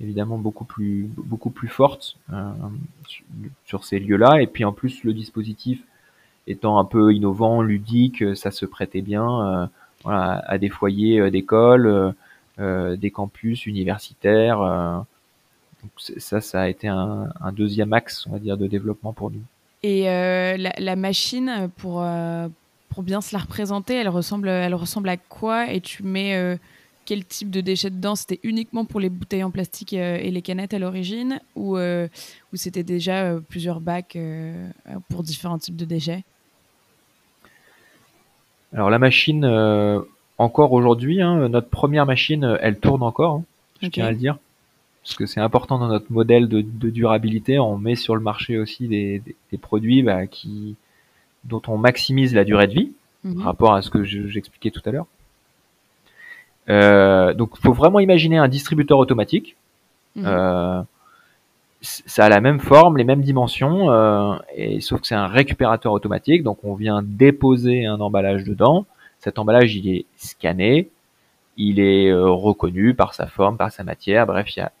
[SPEAKER 1] évidemment beaucoup plus beaucoup plus forte euh, sur ces lieux-là. Et puis en plus le dispositif étant un peu innovant, ludique, ça se prêtait bien euh, à des foyers euh, d'école, des campus universitaires. donc ça, ça a été un, deuxième axe, on va dire, de développement pour nous.
[SPEAKER 2] Et la, machine, pour, pour bien se la représenter, elle ressemble, elle ressemble à quoi? Et tu mets quel type de déchets dedans? C'était uniquement pour les bouteilles en plastique euh, et les canettes à l'origine? Ou, euh, ou c'était déjà euh, plusieurs bacs pour différents types de déchets?
[SPEAKER 1] Alors la machine, encore aujourd'hui, hein, notre première machine, elle tourne encore, hein, je tiens à le dire. Parce que c'est important dans notre modèle de, durabilité, on met sur le marché aussi des, produits bah, qui, dont on maximise la durée de vie, par mhm. rapport à ce que j'expliquais tout à l'heure. Euh, donc, il faut vraiment imaginer un distributeur automatique. Mhm. Euh, ça a la même forme, les mêmes dimensions, euh, et sauf que c'est un récupérateur automatique. Donc, on vient déposer un emballage dedans. Cet emballage, il est scanné, il est euh, reconnu par sa forme, par sa matière. Bref, il y a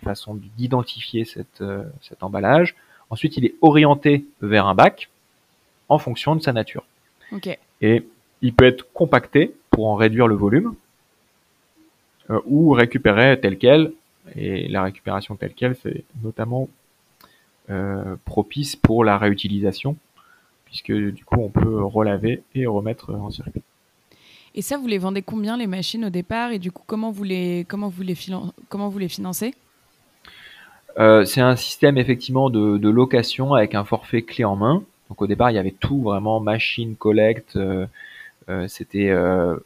[SPEAKER 1] une façon d'identifier cet emballage. Ensuite, il est orienté vers un bac en fonction de sa nature.
[SPEAKER 2] Okay.
[SPEAKER 1] Et il peut être compacté pour en réduire le volume. Euh, ou récupérer tel quel. Et la récupération telle quelle, c'est notamment euh, propice pour la réutilisation, puisque du coup on peut relaver et remettre en circuit.
[SPEAKER 2] Et ça, vous les vendez combien les machines au départ? Et du coup, comment vous les, comment vous les, comment vous les financez?
[SPEAKER 1] Euh, C'est un système effectivement de, de, location avec un forfait clé en main. Donc au départ, il y avait tout vraiment machine, collect. Euh, euh, C'était euh,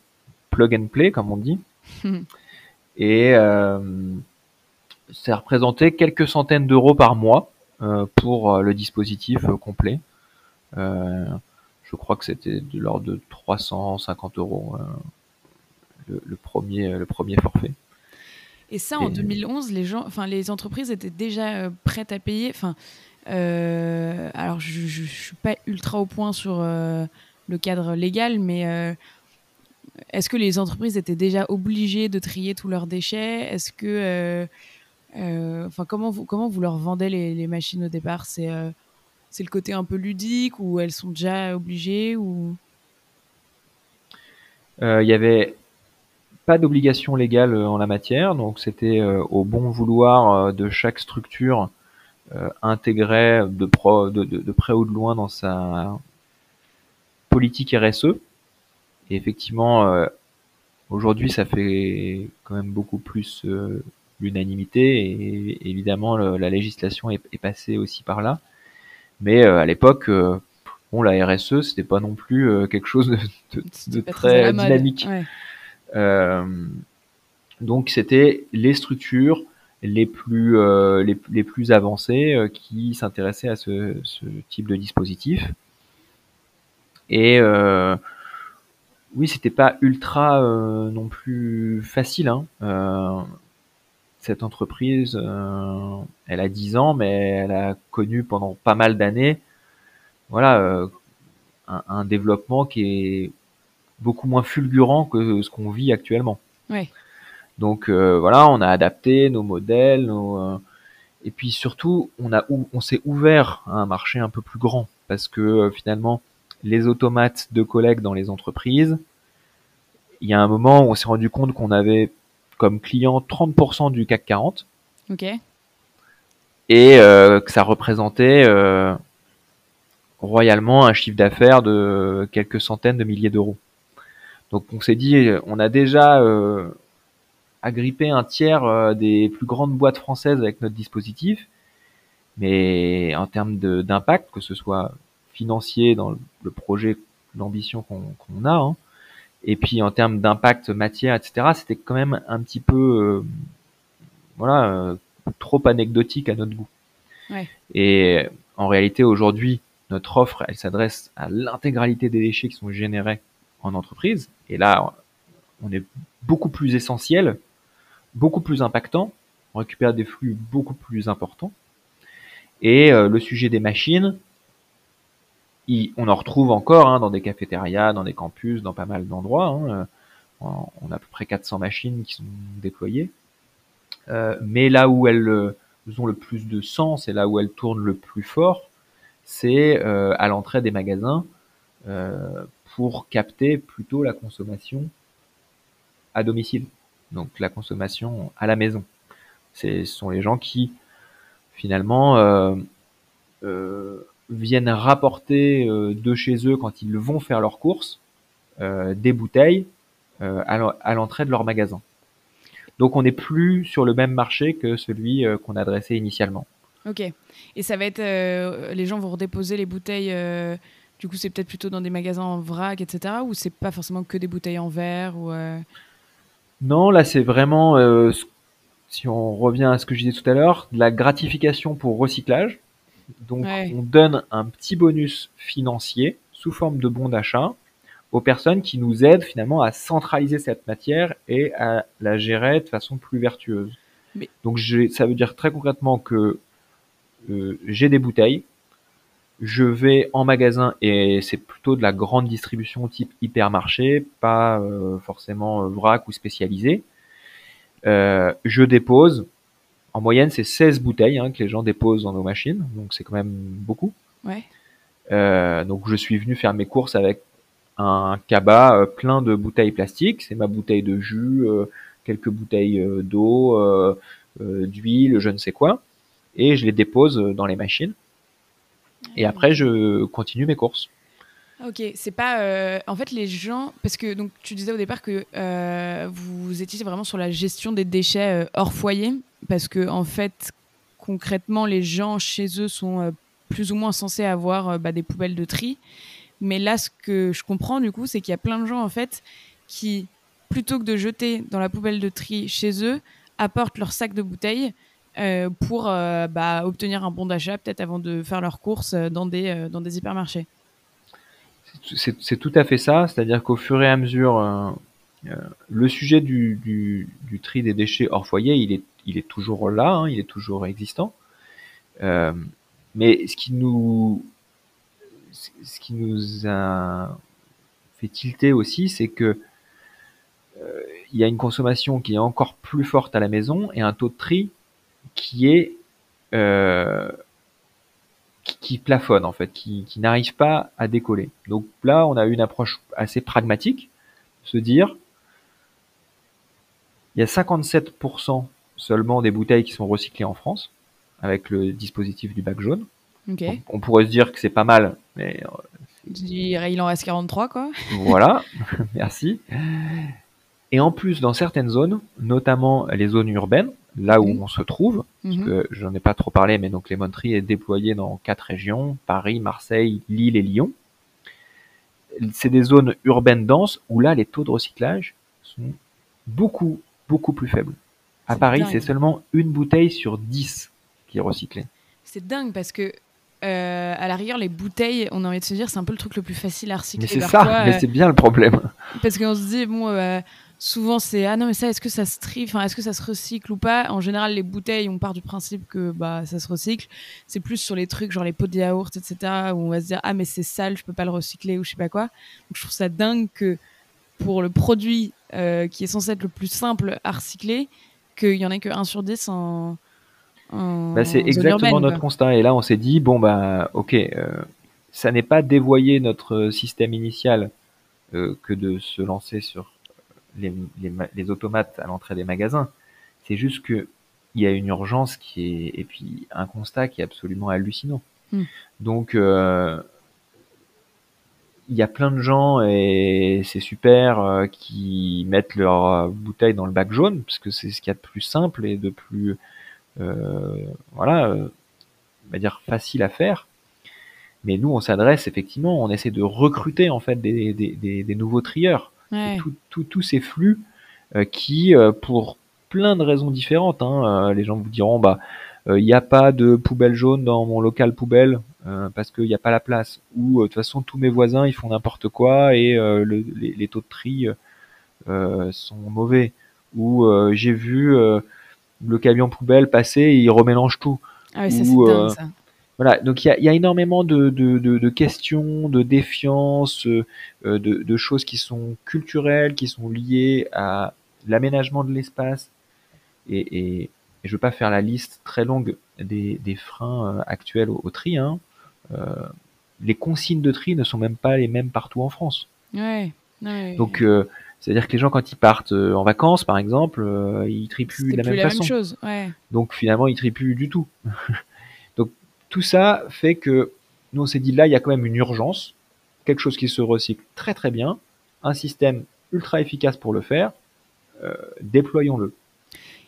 [SPEAKER 1] plug and play, comme on dit. *laughs* Et euh, ça représentait quelques centaines d'euros par mois euh, pour euh, le dispositif complet. je crois que c'était de l'ordre de 350 euros le, premier, le premier forfait.
[SPEAKER 2] Et ça, en 2011, les gens, enfin, les entreprises étaient déjà prêtes à payer. Enfin, alors, je, ne suis pas ultra au point sur le cadre légal, mais est-ce que les entreprises étaient déjà obligées de trier tous leurs déchets? Est-ce que, euh, euh, enfin, comment vous comment vous leur vendez les, machines au départ? C'est euh, c'est le côté un peu ludique ou elles sont déjà obligées ou?
[SPEAKER 1] Il y avait pas d'obligation légale en la matière, donc c'était au bon vouloir de chaque structure intégrée de, de, de, près ou de loin dans sa politique RSE. Et effectivement, euh, aujourd'hui, ça fait quand même beaucoup plus euh, l'unanimité et évidemment la législation est, passée aussi par là. Mais à l'époque, bon, la RSE, c'était pas non plus quelque chose de, très, dynamique. donc c'était les structures les plus, les, plus avancées qui s'intéressaient à ce, type de dispositif. Et oui, c'était pas ultra non plus facile. Hein cette entreprise, euh, elle a 10 ans, mais elle a connu pendant pas mal d'années, voilà, euh, un, développement qui est beaucoup moins fulgurant que ce qu'on vit actuellement. Donc euh, voilà, on a adapté nos modèles, et puis surtout, on a, on s'est ouvert à un marché un peu plus grand parce que finalement, les automates de collègues dans les entreprises, il y a un moment où on s'est rendu compte qu'on avait comme client 30% du CAC 40.
[SPEAKER 2] Ok.
[SPEAKER 1] Et euh, que ça représentait euh, royalement un chiffre d'affaires de quelques centaines de milliers d'euros. Donc on s'est dit, on a déjà euh, agrippé un tiers des plus grandes boîtes françaises avec notre dispositif, mais en termes d'impact, que ce soit financier dans le, projet, l'ambition qu'on a, hein, et puis en termes d'impact matière, etc., c'était quand même un petit peu, euh, voilà, euh, trop anecdotique à notre goût. Et en réalité, aujourd'hui, notre offre, elle s'adresse à l'intégralité des déchets qui sont générés en entreprise. Et là, on est beaucoup plus essentiel, beaucoup plus impactant, on récupère des flux beaucoup plus importants. Et euh, le sujet des machines, on en retrouve encore hein, dans des cafétérias, dans des campus, dans pas mal d'endroits. Hein, euh, on a à peu près 400 machines qui sont déployées. Euh, mais là où elles euh, ont le plus de sens et là où elles tournent le plus fort, c'est à l'entrée des magasins pour capter plutôt la consommation à domicile, donc la consommation à la maison. Ce sont les gens qui finalement viennent rapporter euh, de chez eux quand ils vont faire leurs courses euh, des bouteilles euh, à l'entrée de leur magasin. Donc on n'est plus sur le même marché que celui qu'on adressait initialement.
[SPEAKER 2] Ok. Et ça va être, les gens vont redéposer les bouteilles. du coup, c'est peut-être plutôt dans des magasins en vrac, etc. Ou c'est pas forcément que des bouteilles en verre ou.
[SPEAKER 1] Non, là c'est vraiment, si on revient à ce que je disais tout à l'heure, de la gratification pour recyclage. Donc on donne un petit bonus financier sous forme de bon d'achat aux personnes qui nous aident finalement à centraliser cette matière et à la gérer de façon plus vertueuse. Donc ça veut dire très concrètement que euh, j'ai des bouteilles, je vais en magasin et c'est plutôt de la grande distribution type hypermarché, pas euh, forcément euh, vrac ou spécialisé. je dépose en moyenne, c'est 16 bouteilles hein, que les gens déposent dans nos machines, donc c'est quand même beaucoup.
[SPEAKER 2] Ouais.
[SPEAKER 1] Euh, donc je suis venu faire mes courses avec un cabas euh, plein de bouteilles plastiques. C'est ma bouteille de jus, euh, quelques bouteilles d'eau, d'huile, je ne sais quoi, et je les dépose dans les machines. Et après, je continue mes courses.
[SPEAKER 2] Ok, c'est pas. en fait, les gens. Parce que donc, tu disais au départ que vous étiez vraiment sur la gestion des déchets hors foyer parce que en fait, concrètement, les gens chez eux sont euh, plus ou moins censés avoir euh, bah, des poubelles de tri. Mais là, ce que je comprends du coup, c'est qu'il y a plein de gens en fait qui, plutôt que de jeter dans la poubelle de tri chez eux, apportent leur sac de bouteilles euh, pour bah, obtenir un bon d'achat, peut-être avant de faire leurs courses dans des, dans des hypermarchés.
[SPEAKER 1] C'est tout à fait ça, c'est-à-dire qu'au fur et à mesure, le sujet du, du, tri des déchets hors foyer, il est il est toujours là, hein, il est toujours existant. Euh, mais ce qui nous, ce qui nous a fait tilter aussi, c'est que euh, il y a une consommation qui est encore plus forte à la maison et un taux de tri qui est euh, qui, plafonne en fait, qui, qui n'arrive pas à décoller. Donc là, on a une approche assez pragmatique, se dire il y a 57% seulement des bouteilles qui sont recyclées en France avec le dispositif du bac jaune. On, pourrait se dire que c'est pas mal, mais
[SPEAKER 2] euh, il en reste 43 quoi. *laughs*
[SPEAKER 1] voilà, *laughs* merci. Et en plus, dans certaines zones, notamment les zones urbaines, là où on se trouve, parce
[SPEAKER 2] Mhm.
[SPEAKER 1] que j'en ai pas trop parlé, mais donc Lemon Tree est déployé dans quatre régions, Paris, Marseille, Lille et Lyon. C'est des zones urbaines denses où là, les taux de recyclage sont beaucoup, beaucoup plus faibles. À Paris, c'est seulement une bouteille sur 10 qui est recyclée.
[SPEAKER 2] C'est dingue parce que, euh, à la rigueur, les bouteilles, on a envie de se dire, c'est un peu le truc le plus facile à recycler.
[SPEAKER 1] Mais c'est ça, mais
[SPEAKER 2] euh,
[SPEAKER 1] c'est bien le problème.
[SPEAKER 2] Parce qu'on se dit, bon, euh, souvent c'est ah non, mais ça, est-ce que ça se trie, enfin, est-ce que ça se recycle ou pas? En général, les bouteilles, on part du principe que bah, ça se recycle. C'est plus sur les trucs, genre les pots de yaourt, etc., où on va se dire, ah, mais c'est sale, je peux pas le recycler ou je sais pas quoi. Donc je trouve ça dingue que pour le produit euh, qui est censé être le plus simple à recycler, qu'il y en ait que 1 sur 10 en. en
[SPEAKER 1] Bah, c'est exactement
[SPEAKER 2] urbaine,
[SPEAKER 1] notre
[SPEAKER 2] quoi.
[SPEAKER 1] constat. Et là, on s'est dit, bon, bah, ok, euh, ça n'est pas dévoyer notre système initial euh, que de se lancer sur les, les, ma- les automates à l'entrée des magasins. C'est juste que il y a une urgence qui est, et puis un constat qui est absolument hallucinant.
[SPEAKER 2] Hmm.
[SPEAKER 1] Donc, euh, il y a plein de gens et c'est super euh, qui mettent leur euh, bouteille dans le bac jaune parce que c'est ce qu'il y a de plus simple et de plus euh, voilà euh, on va dire facile à faire. Mais nous on s'adresse effectivement on essaie de recruter en fait des, des, des, des nouveaux trieurs.
[SPEAKER 2] Ouais.
[SPEAKER 1] tous ces flux euh, qui euh, pour plein de raisons différentes hein, euh, les gens vous diront bah euh, il n'y a pas de poubelle jaune dans mon local poubelle euh, parce qu'il n'y a pas la place ou euh, de toute façon tous mes voisins ils font n'importe quoi et euh, le- les, les taux de tri euh, sont mauvais ou euh, j'ai vu euh, le camion poubelle passer et il remélange tout
[SPEAKER 2] Ah ouais, ça,
[SPEAKER 1] Ou,
[SPEAKER 2] c'est dingue, ça.
[SPEAKER 1] voilà, donc il y a, y a énormément de, de, de, de questions, de défiance, euh, euh, de, de choses qui sont culturelles, qui sont liées à l'aménagement de l'espace. Et, et, et je veux pas faire la liste très longue des, des freins euh, actuels au, au tri. Hein. Euh, les consignes de tri ne sont même pas les mêmes partout en France.
[SPEAKER 2] Ouais. ouais.
[SPEAKER 1] Donc, euh, c'est-à-dire que les gens, quand ils partent euh, en vacances, par exemple, euh, ils trient plus de la
[SPEAKER 2] plus
[SPEAKER 1] même
[SPEAKER 2] la
[SPEAKER 1] façon.
[SPEAKER 2] même chose. Ouais.
[SPEAKER 1] Donc finalement, il trie plus du tout. *laughs* Donc tout ça fait que nous on s'est dit là, il y a quand même une urgence, quelque chose qui se recycle très très bien, un système ultra efficace pour le faire, euh, déployons-le.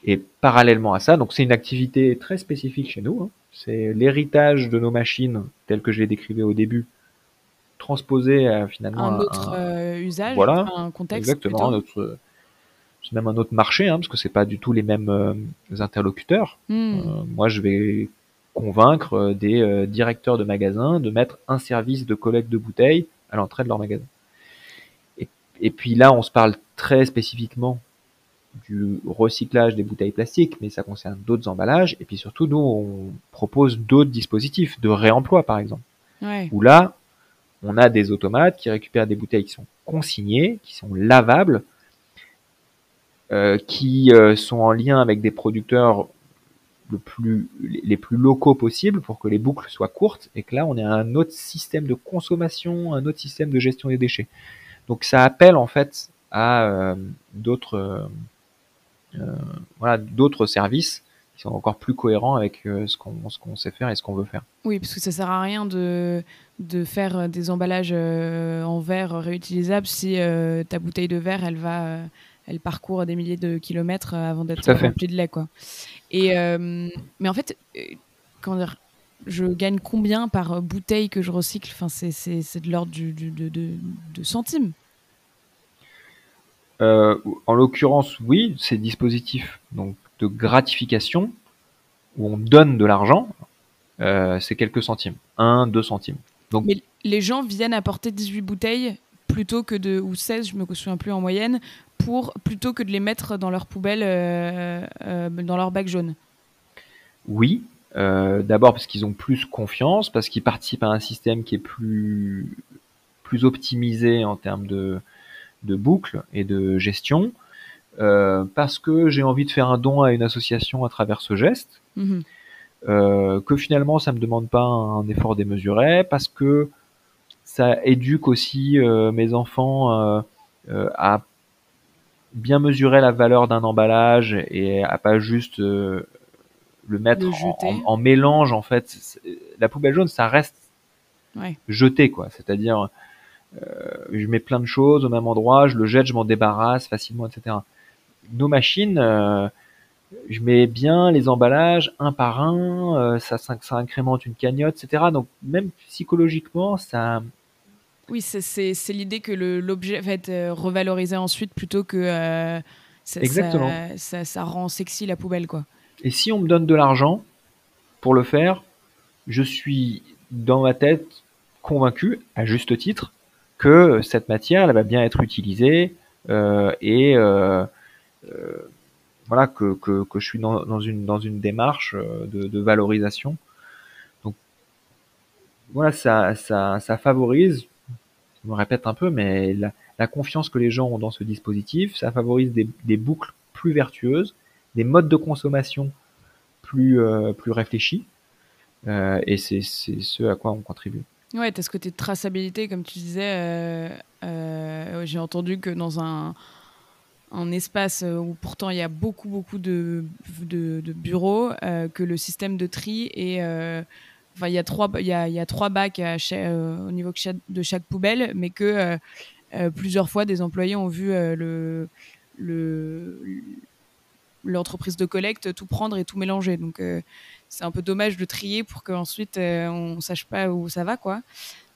[SPEAKER 1] Et parallèlement à ça, donc c'est une activité très spécifique chez nous, hein. C'est l'héritage de nos machines tel que je l'ai décrivé au début, transposé à finalement
[SPEAKER 2] Un
[SPEAKER 1] à
[SPEAKER 2] autre
[SPEAKER 1] un-
[SPEAKER 2] euh, usage,
[SPEAKER 1] voilà,
[SPEAKER 2] un contexte.
[SPEAKER 1] Exactement, notre, c'est même un autre marché, hein, parce que c'est pas du tout les mêmes euh, interlocuteurs.
[SPEAKER 2] Hmm.
[SPEAKER 1] Euh, moi, je vais convaincre euh, des euh, directeurs de magasins de mettre un service de collecte de bouteilles à l'entrée de leur magasin. Et, et puis là, on se parle très spécifiquement du recyclage des bouteilles plastiques, mais ça concerne d'autres emballages. Et puis surtout, nous, on propose d'autres dispositifs de réemploi, par exemple
[SPEAKER 2] Ouais.
[SPEAKER 1] où là, on a des automates qui récupèrent des bouteilles qui sont consignées, qui sont lavables, euh, qui euh, sont en lien avec des producteurs le plus, les plus locaux possibles pour que les boucles soient courtes et que là, on ait un autre système de consommation, un autre système de gestion des déchets. Donc ça appelle en fait à euh, d'autres voilà, d'autres services qui sont encore plus cohérents avec euh, ce qu'on ce qu'on sait faire et ce qu'on veut faire.
[SPEAKER 2] Oui, parce que ça sert à rien de, de faire euh, des emballages euh, en verre réutilisables si euh, ta bouteille de verre, elle va, euh, elle parcourt des milliers de kilomètres euh, avant d'être remplie de lait, quoi. Et euh, mais en fait, euh, comment dire, je gagne combien par euh, bouteille que je recycle? Enfin, c'est c'est c'est de l'ordre du, du- de, de, de centimes.
[SPEAKER 1] Euh, en l'occurrence, oui, ces dispositifs donc de gratification où on donne de l'argent, euh, c'est quelques centimes, 1, 2 centimes. Donc
[SPEAKER 2] Mais les gens viennent apporter 18 bouteilles plutôt que de ou 16, je me souviens plus en moyenne, pour plutôt que de les mettre dans leur poubelle, euh, dans leur bac jaune.
[SPEAKER 1] oui, d'abord parce qu'ils ont plus confiance, parce qu'ils participent à un système qui est plus plus optimisé en termes de de boucle et de gestion, euh, parce que j'ai envie de faire un don à une association à travers ce geste.
[SPEAKER 2] Mhm.
[SPEAKER 1] euh, que finalement ça me demande pas un effort démesuré parce que ça éduque aussi euh, mes enfants à bien mesurer la valeur d'un emballage et à pas juste le mettre
[SPEAKER 2] Le
[SPEAKER 1] en, mélange en fait la poubelle jaune ça reste
[SPEAKER 2] Ouais.
[SPEAKER 1] jeté quoi c'est-à-dire je mets plein de choses au même endroit je le jette je m'en débarrasse facilement etc nos machines euh, je mets bien les emballages un par un, ça, ça, ça incrémente une cagnotte, etc. Donc même psychologiquement, ça,
[SPEAKER 2] oui, c'est l'idée que l'objet va être revalorisé ensuite plutôt que ça,
[SPEAKER 1] Exactement.
[SPEAKER 2] Ça, ça, rend sexy la poubelle, quoi.
[SPEAKER 1] Et si on me donne de l'argent pour le faire, je suis dans ma tête convaincu, à juste titre, que cette matière, elle va bien être utilisée euh, et euh, euh, voilà que, que, que, je suis dans, dans, une dans une démarche de, de, valorisation. Donc voilà, ça ça, ça favorise, je me répète un peu, mais la, la, confiance que les gens ont dans ce dispositif, ça favorise des, des boucles plus vertueuses, des modes de consommation plus plus réfléchis, et c'est ce à quoi on contribue.
[SPEAKER 2] Ouais, tu as ce côté de traçabilité, comme tu disais. Euh, euh, j'ai entendu que dans un, un, espace où pourtant il y a beaucoup, beaucoup de, de, bureaux, euh, que le système de tri est. Enfin, il y, a trois, y a, y a trois bacs au niveau de chaque poubelle, mais que plusieurs fois des employés ont vu le, le, l'entreprise de collecte tout prendre et tout mélanger. Donc, c'est un peu dommage de trier pour qu'ensuite euh, on sache pas où ça va, quoi.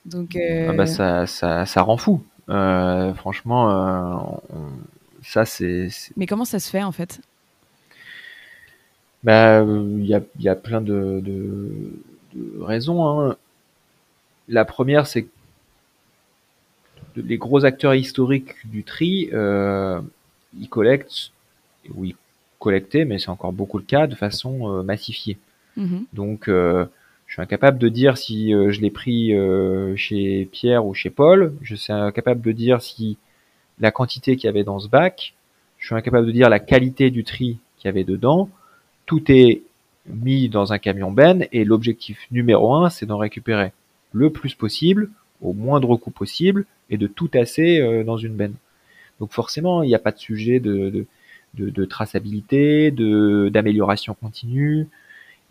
[SPEAKER 2] Donc,
[SPEAKER 1] euh, ah bah ça, ça, ça, rend fou. Euh, franchement, ça c'est.
[SPEAKER 2] Mais comment ça se fait en fait?
[SPEAKER 1] Bah, il y a, y a, plein de, de, de raisons. Hein. La première, c'est que les gros acteurs historiques du tri, ils collectent, ou ils collectaient, mais c'est encore beaucoup le cas, de façon massifiée. Mhm. Donc, euh, je suis incapable de dire si euh, je l'ai pris euh, chez Pierre ou chez Paul. Je suis incapable de dire si la quantité qu'il y avait dans ce bac. Je suis incapable de dire la qualité du tri qu'il y avait dedans. Tout est mis dans un camion ben et l'objectif numéro un, c'est d'en récupérer le plus possible, au moindre coût possible, et de tout tasser dans une benne. Donc forcément, il n'y a pas de sujet de, de, traçabilité, d'amélioration continue.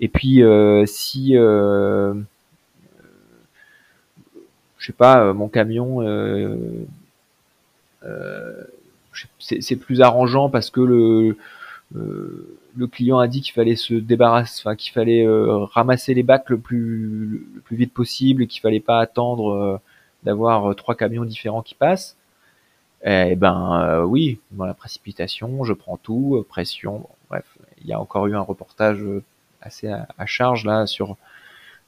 [SPEAKER 1] Et puis euh, si euh, je sais pas, euh, mon camion, c'est plus arrangeant parce que le, le client a dit qu'il fallait se débarrasser, enfin qu'il fallait ramasser les bacs le plus, le plus vite possible et qu'il fallait pas attendre d'avoir trois camions différents qui passent. Eh ben oui, dans la précipitation, je prends tout, pression, bref, il y a encore eu un reportage assez à, charge là sur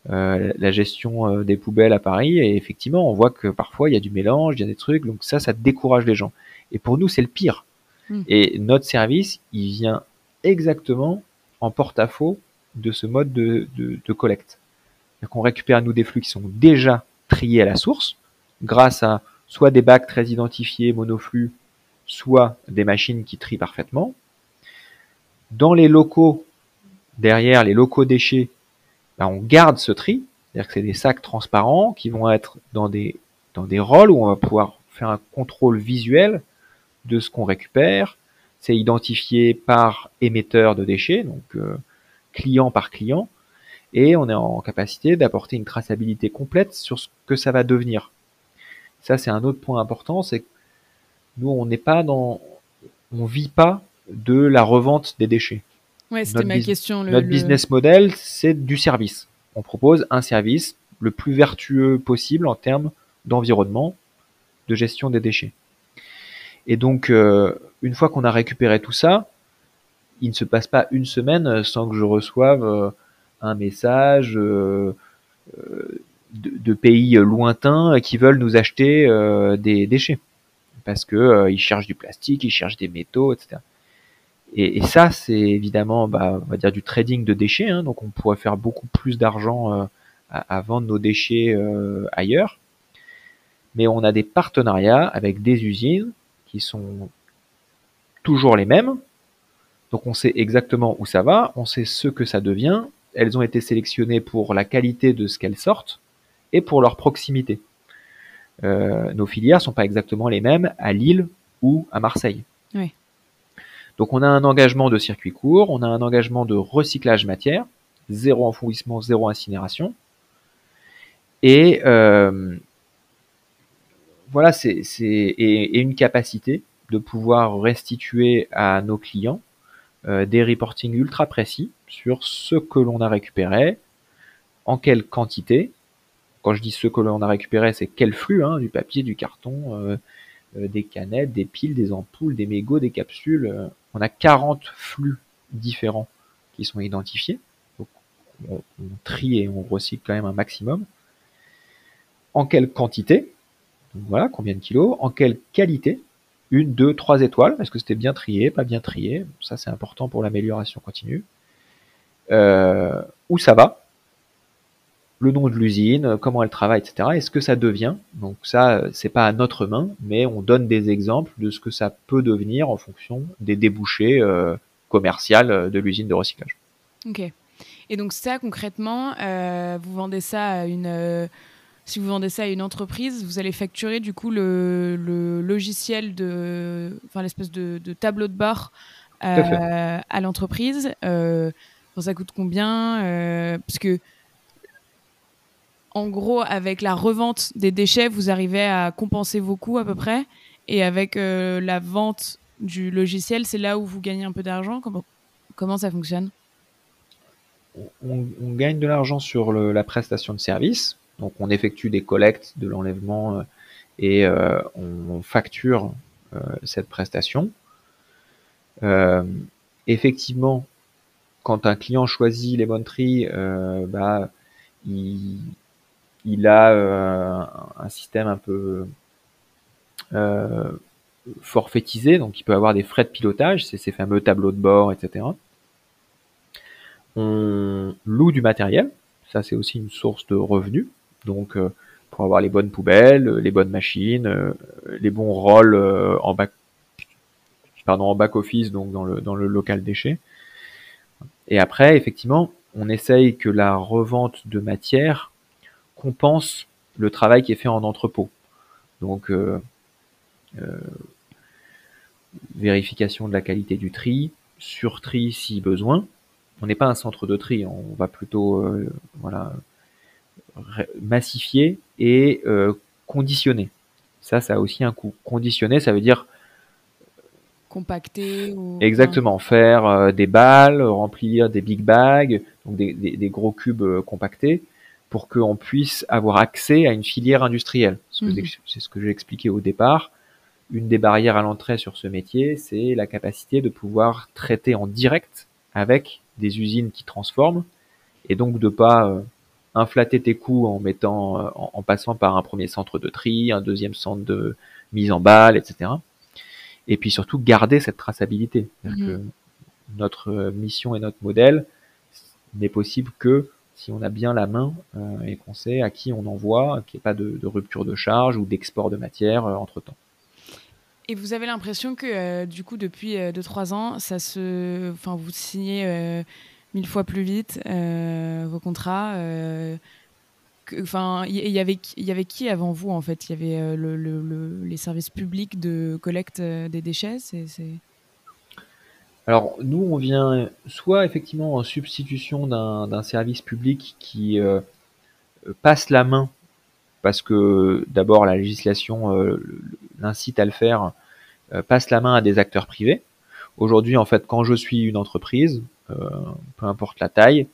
[SPEAKER 1] euh, la gestion euh, des poubelles à Paris. Et effectivement, on voit que parfois il y a du mélange, il y a des trucs, donc ça, ça décourage les gens. Et pour nous, c'est le pire. Hmm. Et notre service, il vient exactement en porte-à-faux de ce mode de, de, de collecte. qu'on récupère nous des flux qui sont déjà triés à la source, grâce à soit des bacs très identifiés, monoflux, soit des machines qui trient parfaitement. Dans les locaux derrière les locaux déchets, ben, on garde ce tri, c'est-à-dire que c'est des sacs transparents qui vont être dans des, dans des rôles où on va pouvoir faire un contrôle visuel de ce qu'on récupère. C'est identifié par émetteur de déchets, donc euh, client par client, et on est en capacité d'apporter une traçabilité complète sur ce que ça va devenir. Ça, c'est un autre point important, c'est que nous, on n'est pas dans, on vit pas de la revente des déchets.
[SPEAKER 2] Ouais, c'était ma question.
[SPEAKER 1] notre business model, c'est du service. On propose un service le plus vertueux possible en termes d'environnement, de gestion des déchets. Et donc, euh, une fois qu'on a récupéré tout ça, il ne se passe pas une semaine sans que je reçoive euh, un message euh, de, pays lointains qui veulent nous acheter des déchets. Parce que ils cherchent du plastique, ils cherchent des métaux, etc. Et, ça, c'est évidemment, bah, on va dire du trading de déchets. Hein, donc, on pourrait faire beaucoup plus d'argent euh, à, vendre nos déchets euh, ailleurs. Mais on a des partenariats avec des usines qui sont toujours les mêmes. Donc, on sait exactement où ça va, on sait ce que ça devient. Elles ont été sélectionnées pour la qualité de ce qu'elles sortent et pour leur proximité. Euh, nos filières sont pas exactement les mêmes à Lille ou à Marseille. Donc on a un engagement de circuit court, on a un engagement de recyclage matière, zéro enfouissement, zéro incinération. Et euh, voilà, c'est et, une capacité de pouvoir restituer à nos clients des reportings ultra précis sur ce que l'on a récupéré, en quelle quantité. Quand je dis ce que l'on a récupéré, c'est quel flux, hein, du papier, du carton, des canettes, des piles, des ampoules, des mégots, des capsules. On a 40 flux différents qui sont identifiés. Donc, on, trie et on recycle quand même un maximum. En quelle quantité? Voilà, combien de kilos? En quelle qualité? Une, deux, trois étoiles. Est-ce que c'était bien trié, pas bien trié? Ça, c'est important pour l'amélioration continue. Euh, où ça va? Le nom de l'usine, comment elle travaille, etc. Et ce que ça devient. Donc ça, c'est pas à notre main, mais on donne des exemples de ce que ça peut devenir en fonction des débouchés euh, commercial euh, de l'usine de recyclage.
[SPEAKER 2] Ok. Et donc ça, concrètement, euh, vous vendez ça à une... Euh, si vous vendez ça à une entreprise, vous allez facturer du coup le, logiciel de, enfin l'espèce de, tableau de bord à, l'entreprise. ça coûte combien Parce que en gros, avec la revente des déchets, vous arrivez à compenser vos coûts à peu près, et avec la vente du logiciel, c'est là où vous gagnez un peu d'argent comment, ça fonctionne?
[SPEAKER 1] On, gagne de l'argent sur la prestation de service. Donc on effectue des collectes de l'enlèvement euh, et euh, on, facture euh, cette prestation. effectivement, quand un client choisit les bonnes bah, il, il a un système un peu forfaitisé, donc il peut avoir des frais de pilotage, c'est ces fameux tableaux de bord, etc. On loue du matériel, ça c'est aussi une source de revenus, donc euh, pour avoir les bonnes poubelles, les bonnes machines, euh, les bons rôles euh, en back, pardon, en back office, donc dans le dans le local déchet. Et après, effectivement, on essaye que la revente de matière compense le travail qui est fait en entrepôt. Donc vérification de la qualité du tri, sur tri si besoin. On n'est pas un centre de tri, on va plutôt euh, voilà massifier et euh, conditionner. Ça, ça a aussi un coût. Conditionner, ça veut dire
[SPEAKER 2] compacter ou...
[SPEAKER 1] Exactement, faire euh, des balles, remplir des big bags, donc des, des, gros cubes compactés, pour qu'on puisse avoir accès à une filière industrielle. Mhm. C'est ce que j'ai expliqué au départ une des barrières à l'entrée sur ce métier, c'est la capacité de pouvoir traiter en direct avec des usines qui transforment et donc de pas euh, inflater tes coûts en mettant, euh, en, passant par un premier centre de tri, un deuxième centre de mise en balle, etc. Et puis surtout garder cette traçabilité. Mhm. notre mission et notre modèle n'est possible que si on a bien la main euh, et qu'on sait à qui on envoie, qu'il n'y ait pas de, rupture de charge ou d'export de matière entre temps.
[SPEAKER 2] Et vous avez l'impression que, euh, du coup, depuis 2-3 euh, ans, ça se... enfin, vous signez euh, mille fois plus vite vos contrats. Enfin, il y, avait, avait qui avant vous, en fait? Il y avait le, les services publics de collecte des déchets
[SPEAKER 1] Alors, nous, on vient soit effectivement en substitution d'un, service public qui passe la main parce que d'abord la législation euh, l'incite à le faire, euh, passe la main à des acteurs privés. Aujourd'hui, en fait, quand je suis une entreprise, euh, peu importe la taille,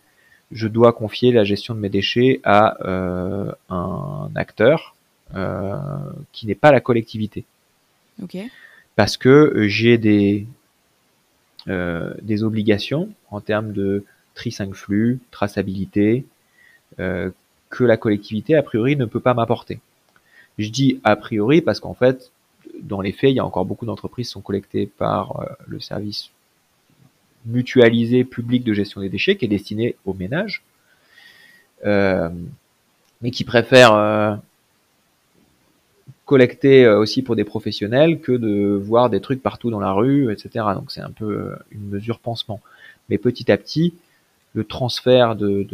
[SPEAKER 1] je dois confier la gestion de mes déchets à un acteur qui n'est pas la collectivité. Parce que j'ai des, des obligations en termes de tri 5 flux, traçabilité, que la collectivité, a priori, ne peut pas m'apporter. Je dis a priori parce qu'en fait, dans les faits, il y a encore beaucoup d'entreprises qui sont collectées par euh, le service mutualisé public de gestion des déchets qui est destiné aux ménages, euh, mais qui préfèrent euh, collecter aussi pour des professionnels que de voir des trucs partout dans la rue, etc. Donc c'est un peu une mesure pansement. Mais petit à petit, le transfert de,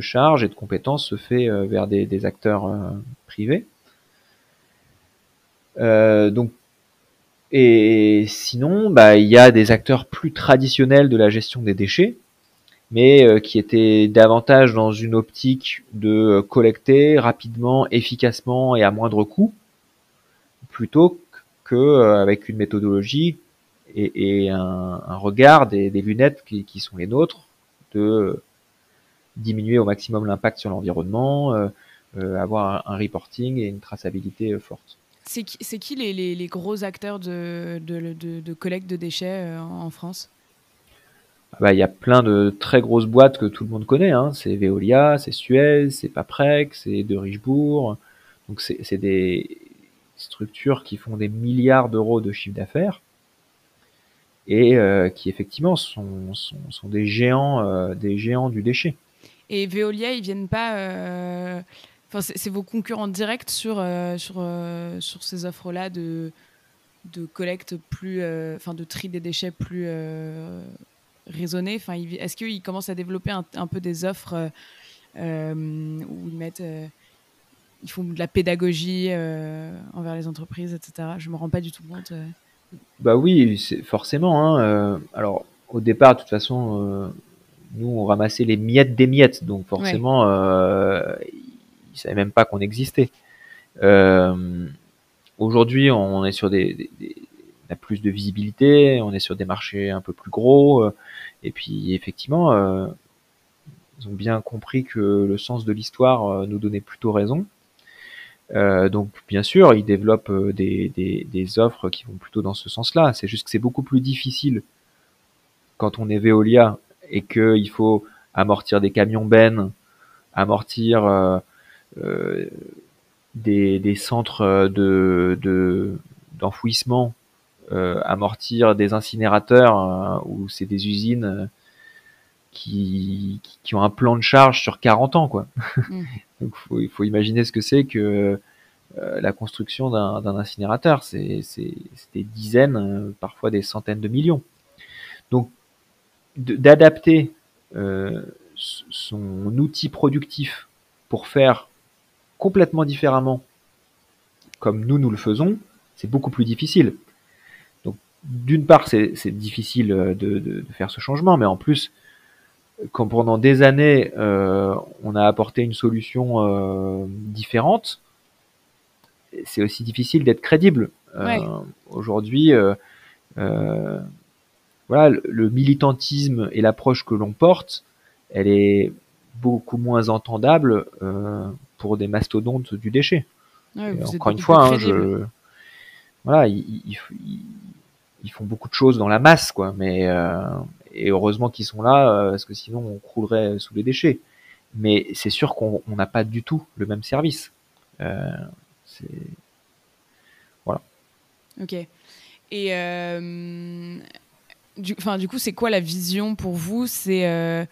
[SPEAKER 1] charges et de compétences se fait euh, vers des, acteurs euh, privés. Euh, et sinon, bah, il y a des acteurs plus traditionnels de la gestion des déchets, mais qui étaient davantage dans une optique de collecter rapidement, efficacement et à moindre coût, plutôt que avec une méthodologie et, un, regard, des, lunettes qui, sont les nôtres, de diminuer au maximum l'impact sur l'environnement, avoir un, reporting et une traçabilité forte.
[SPEAKER 2] C'est qui, les, gros acteurs de, de, collecte de déchets en France?
[SPEAKER 1] Ah bah, il y a plein de très grosses boîtes que tout le monde connaît. Hein. C'est Veolia, c'est Suez, c'est Paprec, c'est De Richebourg. Donc c'est des structures qui font des milliards d'euros de chiffre d'affaires et euh, qui effectivement sont, sont, des géants, euh, des géants du déchet.
[SPEAKER 2] Et Veolia, ils viennent pas. Euh, c'est vos concurrents directs sur sur sur ces offres-là de de collecte plus, enfin de tri des déchets plus raisonner Enfin, est-ce qu'ils commencent à développer un, peu des offres euh, euh, où ils mettent, euh, ils font de la pédagogie envers les entreprises, etc. Je me rends pas du tout compte.
[SPEAKER 1] Bah oui, forcément. Hein, alors, au départ, de toute façon, nous, on ramassait les miettes des miettes, donc forcément, ils ils savaient même pas qu'on existait. Aujourd'hui, on est sur des, on a plus de visibilité, on est sur des marchés un peu plus gros, euh, et puis effectivement, euh, ils ont bien compris que le sens de l'histoire euh, nous donnait plutôt raison. donc bien sûr, ils développent des, des, offres qui vont plutôt dans ce sens-là. C'est juste que c'est beaucoup plus difficile quand on est Veolia et qu'il faut amortir des camions bennes, amortir des, des, centres de d'enfouissement euh, amortir des incinérateurs euh, ou c'est des usines euh, qui, qui, ont un plan de charge sur 40 ans quoi. Mm. *laughs* Donc il faut imaginer ce que c'est que la construction d'un incinérateur, c'est des dizaines, parfois des centaines de millions. Donc d'adapter son outil productif pour faire complètement différemment comme nous nous le faisons, c'est beaucoup plus difficile d'une part, c'est difficile euh, de, faire ce changement, mais en plus, quand pendant des années, euh, on a apporté une solution euh, différente, c'est aussi difficile d'être crédible. Aujourd'hui, voilà, le, militantisme et l'approche que l'on porte, elle est beaucoup moins entendable pour des mastodontes du déchet. encore une fois, hein, je, voilà, il, ils font beaucoup de choses dans la masse, quoi. Mais euh, et heureusement qu'ils sont là, euh, parce que sinon on croulerait sous les déchets. Mais c'est sûr qu'on n'a pas du tout le même service. Euh, c'est voilà.
[SPEAKER 2] Ok. Et du, enfin, du coup, c'est quoi la vision pour vous? C'est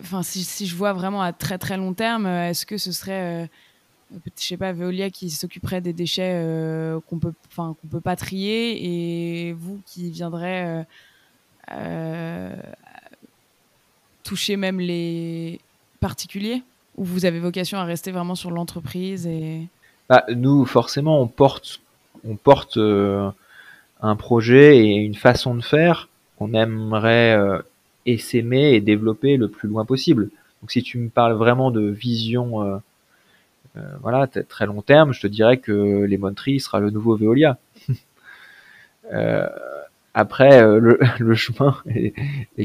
[SPEAKER 2] enfin, si, si, je vois vraiment à très très long terme, est-ce que ce serait je sais pas, Veolia qui s'occuperait des déchets euh, qu'on peut, enfin qu'on peut pas trier, et vous qui viendrez euh, euh, toucher même les particuliers, ou vous avez vocation à rester vraiment sur l'entreprise et
[SPEAKER 1] bah, nous forcément on porte, on porte un projet et une façon de faire qu'on aimerait essaimer et développer le plus loin possible. Donc si tu me parles vraiment de vision voilà, très long terme, je te dirais que Lemon Tree sera le nouveau Veolia. *laughs* Euh, après, euh, le, *laughs* chemin est,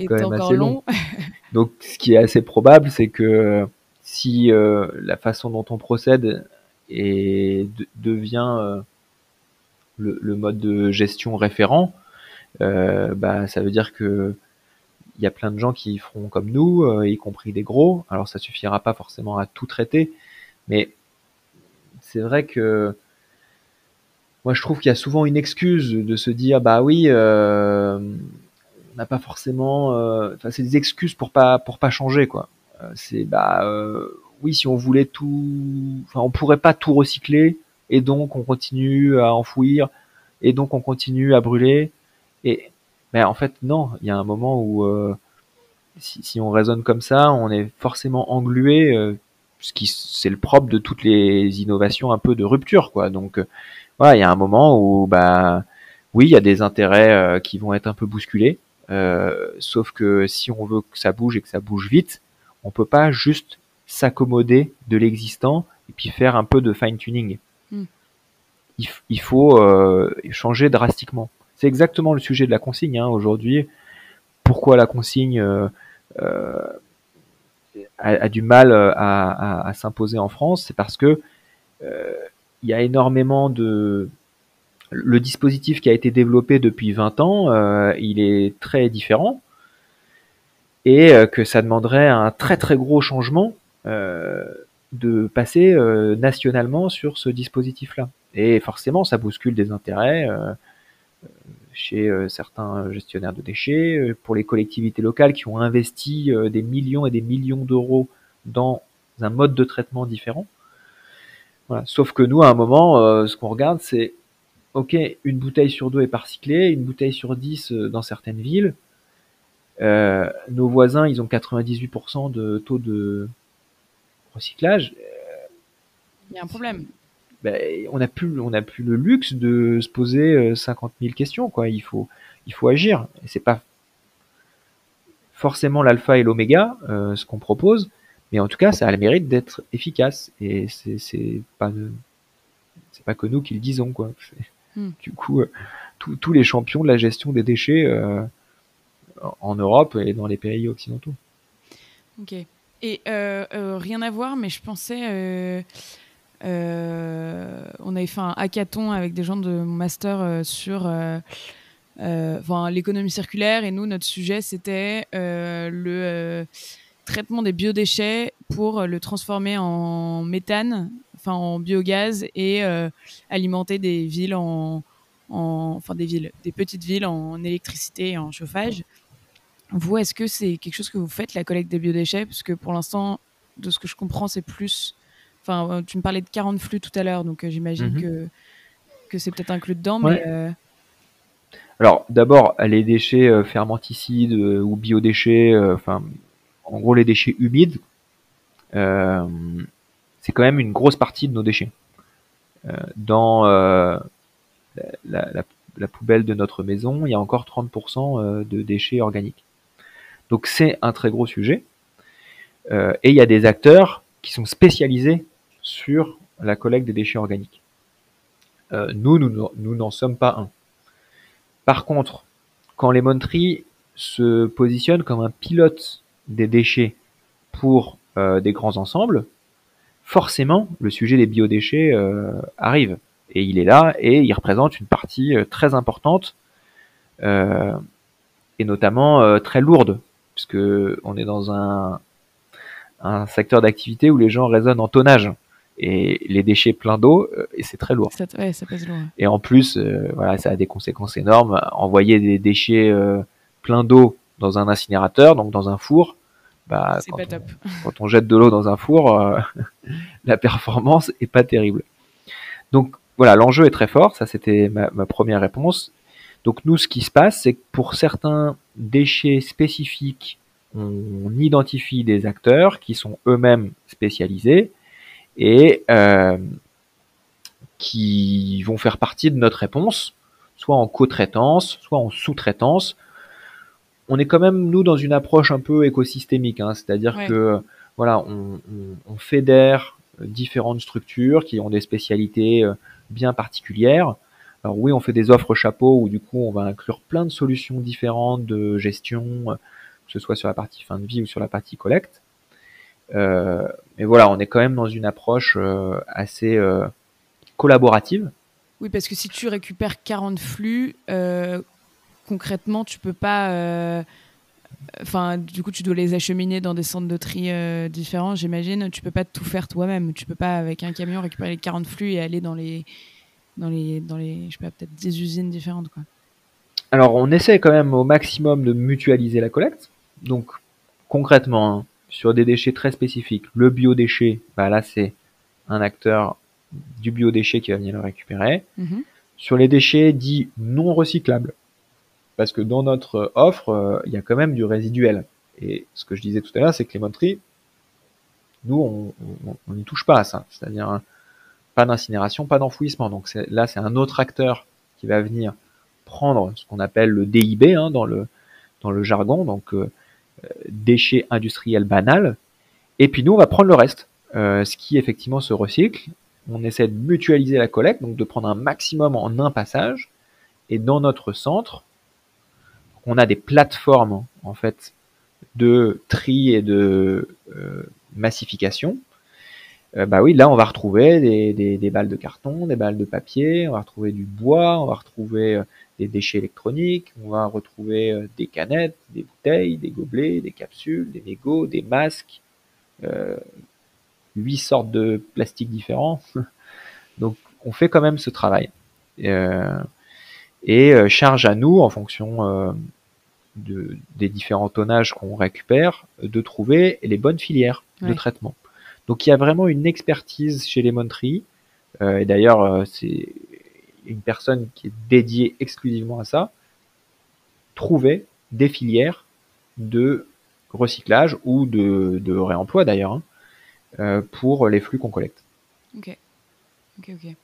[SPEAKER 1] quand même assez long. *laughs* Donc, ce qui est assez probable, c'est que si la façon dont on procède et devient le, mode de gestion référent, bah, ça veut dire que il y a plein de gens qui feront comme nous, y compris des gros. Alors, ça suffira pas forcément à tout traiter, mais c'est vrai que moi je trouve qu'il y a souvent une excuse de se dire bah oui euh, on n'a pas forcément euh, c'est des excuses pour pas pour pas changer quoi. Euh, c'est bah oui si on voulait tout enfin on pourrait pas tout recycler et donc on continue à enfouir et donc on continue à brûler. Et mais en fait non il y a un moment où si, si, on raisonne comme ça on est forcément englué ce qui c'est le propre de toutes les innovations un peu de rupture quoi. Donc euh, voilà, il y a un moment où bah oui, il y a des intérêts euh, qui vont être un peu bousculés. Euh, sauf que si on veut que ça bouge et que ça bouge vite, on peut pas juste s'accommoder de l'existant et puis faire un peu de fine tuning. Hmm. Il, faut changer drastiquement. c'est exactement le sujet de la consigne hein, aujourd'hui. Pourquoi la consigne euh, a, du mal à, s'imposer en France C'est parce que il y a énormément de le dispositif qui a été développé depuis 20 ans, il est très différent et que ça demanderait un très très gros changement de passer euh, nationalement sur ce dispositif-là. Et forcément, ça bouscule des intérêts euh, chez euh, certains gestionnaires de déchets, pour les collectivités locales qui ont investi des millions et des millions d'euros dans un mode de traitement différent. Voilà. Sauf que nous, à un moment, ce qu'on regarde, c'est ok, une bouteille sur deux est par recyclée, une bouteille sur dix dans certaines villes. nos voisins, ils ont 98% de taux de, recyclage.
[SPEAKER 2] Il y a un problème.
[SPEAKER 1] Ben, on n'a plus, on a plus le luxe de se poser 50 euh, 000 questions. Quoi. Il faut, il faut agir. Et c'est pas forcément l'alpha et l'oméga euh, ce qu'on propose, mais en tout cas, ça a le mérite d'être efficace. Et c'est, pas, c'est pas que nous qui le disons. Quoi. *laughs* Hmm. Du coup, euh, tous les champions de la gestion des déchets en Europe et dans les pays occidentaux.
[SPEAKER 2] Ok. Et euh, rien à voir, mais je pensais. Euh, on avait fait un hackathon avec des gens de mon master sur l'économie circulaire, et nous, notre sujet, c'était le traitement des biodéchets pour le transformer en méthane, enfin en biogaz, et alimenter des villes en, enfin des villes, des petites villes en électricité et en chauffage. Vous, est-ce que c'est quelque chose que vous faites, la collecte des biodéchets? Parce que pour l'instant, de ce que je comprends, c'est plus. Enfin, euh, tu me parlais de 40 flux tout à l'heure, donc euh, j'imagine mhm. que, que c'est peut-être inclus dedans. Mais, euh,
[SPEAKER 1] Alors, d'abord, les déchets fermenticides ou biodéchets, enfin, en gros, les déchets humides, c'est quand même une grosse partie de nos déchets. dans la, la, poubelle de notre maison, il y a encore 30% de déchets organiques. Donc c'est un très gros sujet. Euh, et il y a des acteurs qui sont spécialisés sur la collecte des déchets organiques. Euh, nous, nous n'en sommes pas un. Par contre, quand les Tree se positionnent comme un pilote des déchets pour euh, des grands ensembles, forcément, le sujet des biodéchets arrive. Et il est là et il représente une partie très importante et notamment très lourde puisque on est dans un, un secteur d'activité où les gens raisonnent en tonnage et les déchets pleins d'eau euh, et c'est très lourd.
[SPEAKER 2] Ça, ouais, ça pèse lourd.
[SPEAKER 1] Et en plus, euh, voilà, ça a des conséquences énormes. Envoyer des déchets euh, pleins d'eau dans un incinérateur, donc dans un four, bah, quand, pas on, top. *laughs* quand on jette de l'eau dans un four, *laughs* la performance est pas terrible. Donc voilà, l'enjeu est très fort. Ça, c'était ma, ma, première réponse. Donc nous, ce qui se passe, c'est que pour certains déchets spécifiques, on identifie des acteurs qui sont eux-mêmes spécialisés et euh, qui vont faire partie de notre réponse, soit en co-traitance, soit en sous-traitance. On est quand même nous dans une approche un peu écosystémique, hein, c'est-à-dire que voilà, on, on, fédère différentes structures qui ont des spécialités euh, bien particulières alors oui, on fait des offres chapeaux où du coup on va inclure plein de solutions différentes de gestion, euh, que ce soit sur la partie fin de vie ou sur la partie collecte. Euh, mais voilà, on est quand même dans une approche euh, assez collaborative.
[SPEAKER 2] Oui, parce que si tu récupères 40 flux, concrètement, tu peux pas. Enfin, du coup, tu dois les acheminer dans des centres de tri différents, j'imagine. Tu peux pas tout faire toi-même. Tu peux pas, avec un camion, récupérer les 40 flux et aller dans les dans les, dans les je sais pas, peut-être des usines différentes, quoi.
[SPEAKER 1] Alors, on essaie quand même au maximum de mutualiser la collecte. Donc, concrètement, hein, sur des déchets très spécifiques, le biodéchet, bah là, c'est un acteur du biodéchet qui va venir le récupérer. Mhm. Sur les déchets dits non recyclables, parce que dans notre offre, euh, il y a quand même du résiduel. Et ce que je disais tout à l'heure, c'est que les montries, nous, on n'y touche pas à ça. C'est-à-dire, pas d'incinération, pas d'enfouissement. Donc là, c'est un autre acteur qui va venir prendre ce qu'on appelle le DIB hein, dans, le, dans le jargon, donc euh, déchets industriels banals. Et puis nous, on va prendre le reste, euh, ce qui effectivement se recycle. On essaie de mutualiser la collecte, donc de prendre un maximum en un passage. Et dans notre centre, on a des plateformes en fait de tri et de euh, massification. Euh, bah oui, là on va retrouver des, des, balles de carton, des balles de papier, on va retrouver du bois, on va retrouver euh, des déchets électroniques, on va retrouver des canettes, des bouteilles, des gobelets, des capsules, des mégots, des masques, huit sortes de plastiques différents. *laughs* Donc on fait quand même ce travail. et charge à nous, en fonction de, des différents tonnages qu'on récupère, de trouver les bonnes filières de traitement. Donc il y a vraiment une expertise chez les. Euh, et d'ailleurs, euh, c'est une personne qui est dédiée exclusivement à ça. Trouver des filières de recyclage ou de, réemploi d'ailleurs hein, euh, pour les flux qu'on collecte.
[SPEAKER 2] Ok, ok, ok.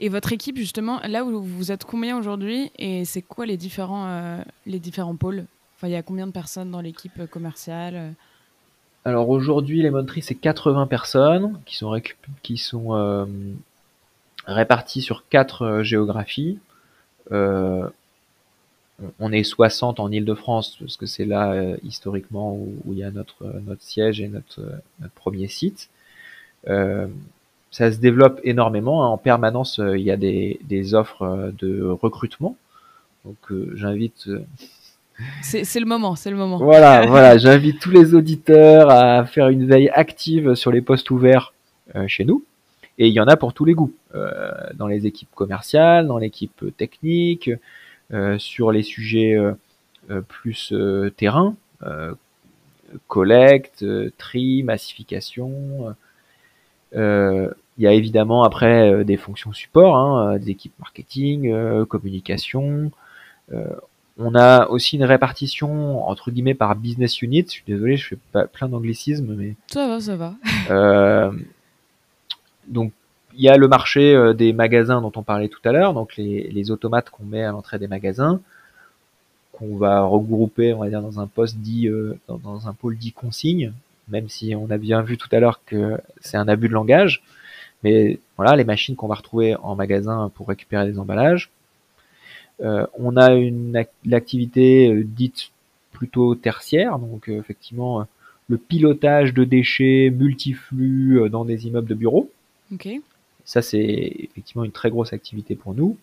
[SPEAKER 2] Et votre équipe, justement, là où vous êtes combien aujourd'hui et c'est quoi les différents, les différents pôles? Enfin, il y a combien de personnes dans l'équipe commerciale?
[SPEAKER 1] Alors aujourd'hui, les Montries, c'est 80 personnes qui sont, qui sont euh, réparties sur quatre euh, géographies. on est 60 en Ile-de-France parce que c'est là historiquement où, il y a notre, notre siège et notre, notre premier site ça se développe énormément. Hein. En permanence, euh, il y a des, des offres euh, de recrutement. Donc, euh, j'invite.
[SPEAKER 2] C'est le moment, c'est le moment.
[SPEAKER 1] Voilà, *laughs* voilà. J'invite tous les auditeurs à faire une veille active sur les postes ouverts chez nous. Et il y en a pour tous les goûts, dans les équipes commerciales, dans l'équipe technique, sur les sujets plus terrain, collecte, tri, massification. Il y a évidemment après euh, des fonctions support, hein, euh, des équipes marketing, euh, communication. On a aussi une répartition entre guillemets par business unit. Je suis désolé, je fais pas plein d'anglicismes, mais
[SPEAKER 2] ça va, ça va.
[SPEAKER 1] donc il y a le marché des magasins dont on parlait tout à l'heure, donc les, les automates qu'on met à l'entrée des magasins, qu'on va regrouper, on va dire, dans un poste dit, dans, dans, un pôle dit consigne, même si on a bien vu tout à l'heure que c'est un abus de langage. Mais voilà, les machines qu'on va retrouver en magasin pour récupérer des emballages. Euh, on a une l'activité euh, dite plutôt tertiaire, donc euh, effectivement le pilotage de déchets multiflux dans des immeubles de bureaux. Ça, c'est effectivement une très grosse activité pour nous.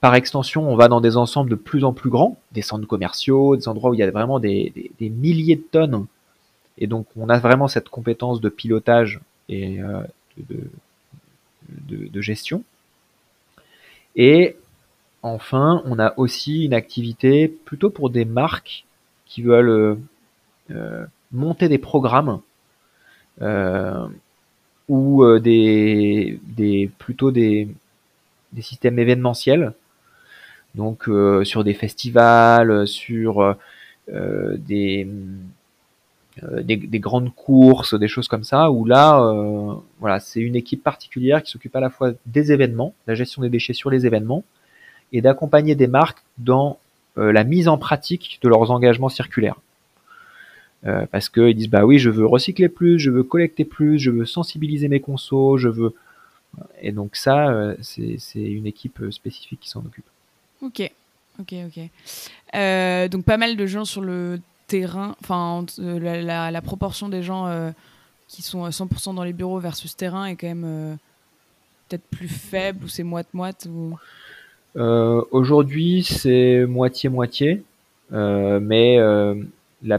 [SPEAKER 1] Par extension, on va dans des ensembles de plus en plus grands, des centres commerciaux, des endroits où il y a vraiment des, milliers de tonnes. Et donc, on a vraiment cette compétence de pilotage et de, gestion. Et enfin, on a aussi une activité plutôt pour des marques qui veulent euh, monter des programmes euh, ou euh, des, plutôt des, systèmes événementiels. Donc sur des festivals, sur des des, grandes courses, des choses comme ça, où là, voilà, c'est une équipe particulière qui s'occupe à la fois des événements, la gestion des déchets sur les événements, et d'accompagner des marques dans euh, la mise en pratique de leurs engagements circulaires. parce qu'ils disent bah oui, je veux recycler plus, je veux collecter plus, je veux sensibiliser mes consos, je veux. Et donc ça, c'est une équipe spécifique qui s'en occupe.
[SPEAKER 2] Ok, ok, ok. donc pas mal de gens sur le terrain, enfin la, la, proportion des gens euh, qui sont 100% dans les bureaux versus terrain est quand même euh, peut-être plus faible ou c'est moite-moite ou...
[SPEAKER 1] Euh, aujourd'hui, c'est moitié-moitié, mais la,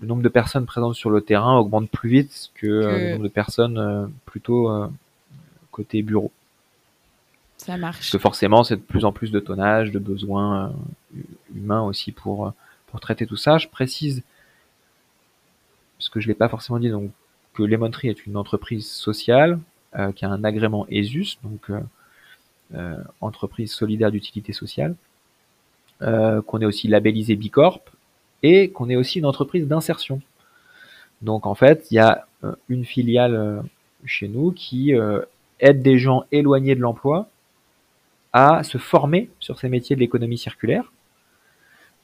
[SPEAKER 1] le nombre de personnes présentes sur le terrain augmente plus vite que, le nombre de personnes plutôt côté bureau.
[SPEAKER 2] Ça marche.
[SPEAKER 1] Parce que forcément, c'est de plus en plus de tonnage, de besoins humains aussi pour pour traiter tout ça. Je précise, parce que je ne l'ai pas forcément dit, donc, que Lemon Tree est une entreprise sociale euh, qui a un agrément ESUS, donc euh, euh, entreprise solidaire d'utilité sociale, qu'on est aussi labellisé Bicorp et qu'on est aussi une entreprise d'insertion. Donc en fait, il y a une filiale chez nous qui aide des gens éloignés de l'emploi à se former sur ces métiers de l'économie circulaire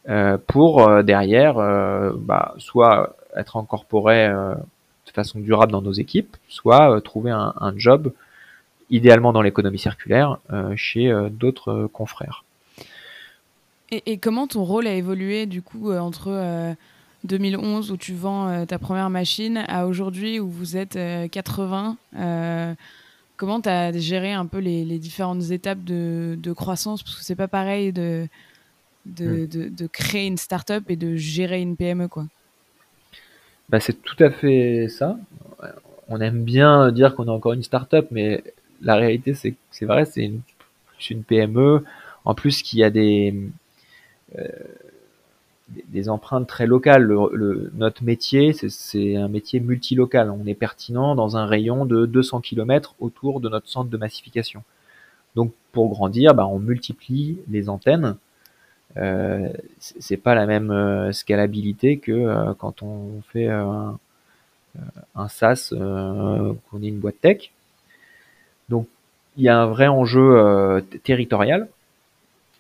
[SPEAKER 1] euh, pour euh, derrière euh, bah, soit être incorporé de façon durable dans nos équipes, soit trouver un, job idéalement dans l'économie circulaire chez d'autres confrères.
[SPEAKER 2] Et, comment ton rôle a évolué du coup entre 2011 où tu vends ta première machine à aujourd'hui où vous êtes 80 Comment tu as géré un peu les, différentes étapes de, croissance? Parce que c'est pas pareil de, de, de, créer une start-up et de gérer une PME, quoi.
[SPEAKER 1] Bah, c'est tout à fait ça. On aime bien dire qu'on est encore une start-up, mais la réalité, c'est vrai, c'est une, PME. En plus, qui a des, euh, des empreintes très locales. Le, notre métier, c'est un métier multilocal. On est pertinent dans un rayon de 200 km autour de notre centre de massification. Donc, pour grandir, bah, on multiplie les antennes. Euh, c'est pas la même euh, scalabilité que quand on fait un, un SaaS, qu'on est une boîte tech. Il y a un vrai enjeu territorial.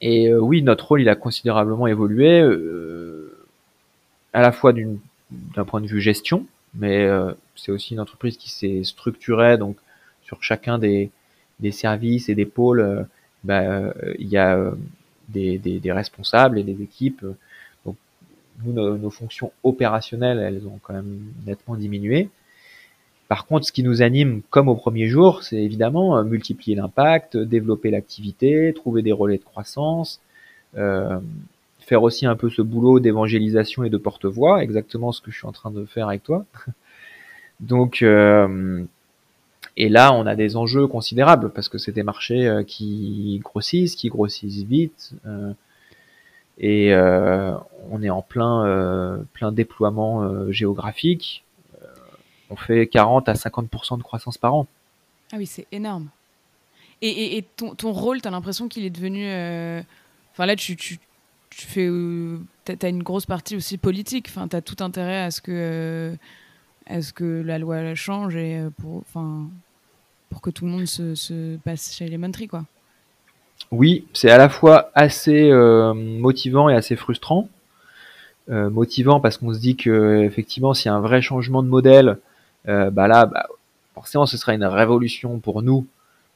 [SPEAKER 1] Et euh, oui, notre rôle, il a considérablement évolué, euh, à la fois d'un point de vue gestion, mais euh, c'est aussi une entreprise qui s'est structurée, donc sur chacun des, des services et des pôles, bah, il y a des, des, des, responsables et des équipes. Donc, nous, nos, nos, fonctions opérationnelles, elles ont quand même nettement diminué. Par contre, ce qui nous anime, comme au premier jour, c'est évidemment euh, multiplier l'impact, développer l'activité, trouver des relais de croissance, euh, faire aussi un peu ce boulot d'évangélisation et de porte-voix, exactement ce que je suis en train de faire avec toi. *laughs* Donc, euh, et là, on a des enjeux considérables parce que c'est des marchés qui grossissent, qui grossissent vite, et on est en plein, plein déploiement géographique on fait 40 à 50% de croissance par an.
[SPEAKER 2] Ah oui, c'est énorme. Et, ton, rôle, tu as l'impression qu'il est devenu... Euh, enfin là, tu, tu, fais... Euh, tu as, une grosse partie aussi politique. Enfin, tu as tout intérêt à ce que, euh, ce que la loi change et pour, enfin, pour que tout le monde se, passe chez Elementary, quoi.
[SPEAKER 1] Oui, c'est à la fois assez motivant et assez frustrant. motivant parce qu'on se dit que effectivement, s'il y a un vrai changement de modèle, euh, bah là, bah, forcément, ce sera une révolution pour nous.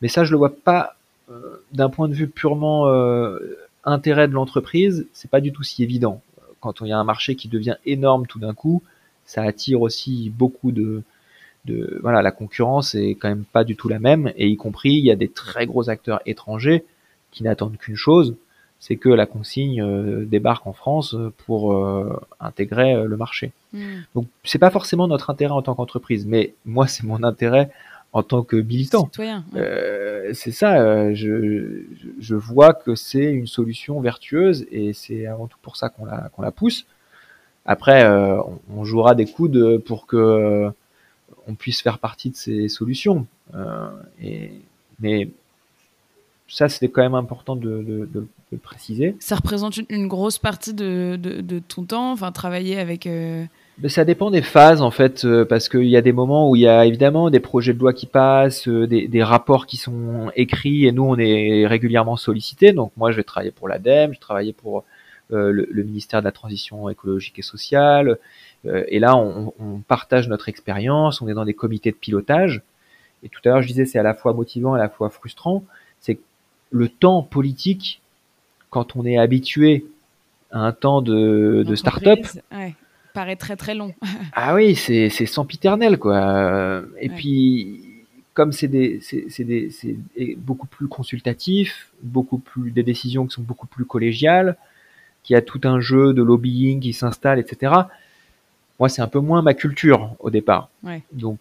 [SPEAKER 1] Mais ça, je le vois pas euh, d'un point de vue purement euh, intérêt de l'entreprise. C'est pas du tout si évident. Quand il y a un marché qui devient énorme tout d'un coup, ça attire aussi beaucoup de, de voilà, la concurrence est quand même pas du tout la même, et y compris il y a des très gros acteurs étrangers qui n'attendent qu'une chose, c'est que la consigne euh, débarque en France pour euh, intégrer euh, le marché. Donc, hmm. Donc c'est pas forcément notre intérêt en tant qu'entreprise, mais moi c'est mon intérêt en tant que militant. c'est ça, je, je, vois que c'est une solution vertueuse et c'est avant tout pour ça qu'on la, qu'on la pousse. Après, on, jouera des coudes pour que on puisse faire partie de ces solutions. et, mais ça, c'était quand même important de, le préciser.
[SPEAKER 2] Ça représente une, grosse partie de, ton temps, enfin, travailler avec. Euh,
[SPEAKER 1] ça dépend des phases, en fait, euh, parce qu'il y a des moments où il y a évidemment des projets de loi qui passent, euh, des, rapports qui sont écrits, et nous, on est régulièrement sollicités. Donc, moi, je vais travailler pour l'ADEME, je travaille pour le, ministère de la Transition écologique et sociale. et là, on, on partage notre expérience, on est dans des comités de pilotage. Et tout à l'heure, je disais, c'est à la fois motivant, à la fois frustrant. Le temps politique, quand on est habitué à un temps de, de start-up,
[SPEAKER 2] paraît très très long. *laughs*
[SPEAKER 1] ah oui, c'est sempiternel quoi. Et puis comme c'est des, c'est des, beaucoup plus consultatif, beaucoup plus des décisions qui sont beaucoup plus collégiales, qui a tout un jeu de lobbying qui s'installe, etc. Moi, c'est un peu moins ma culture au départ. Donc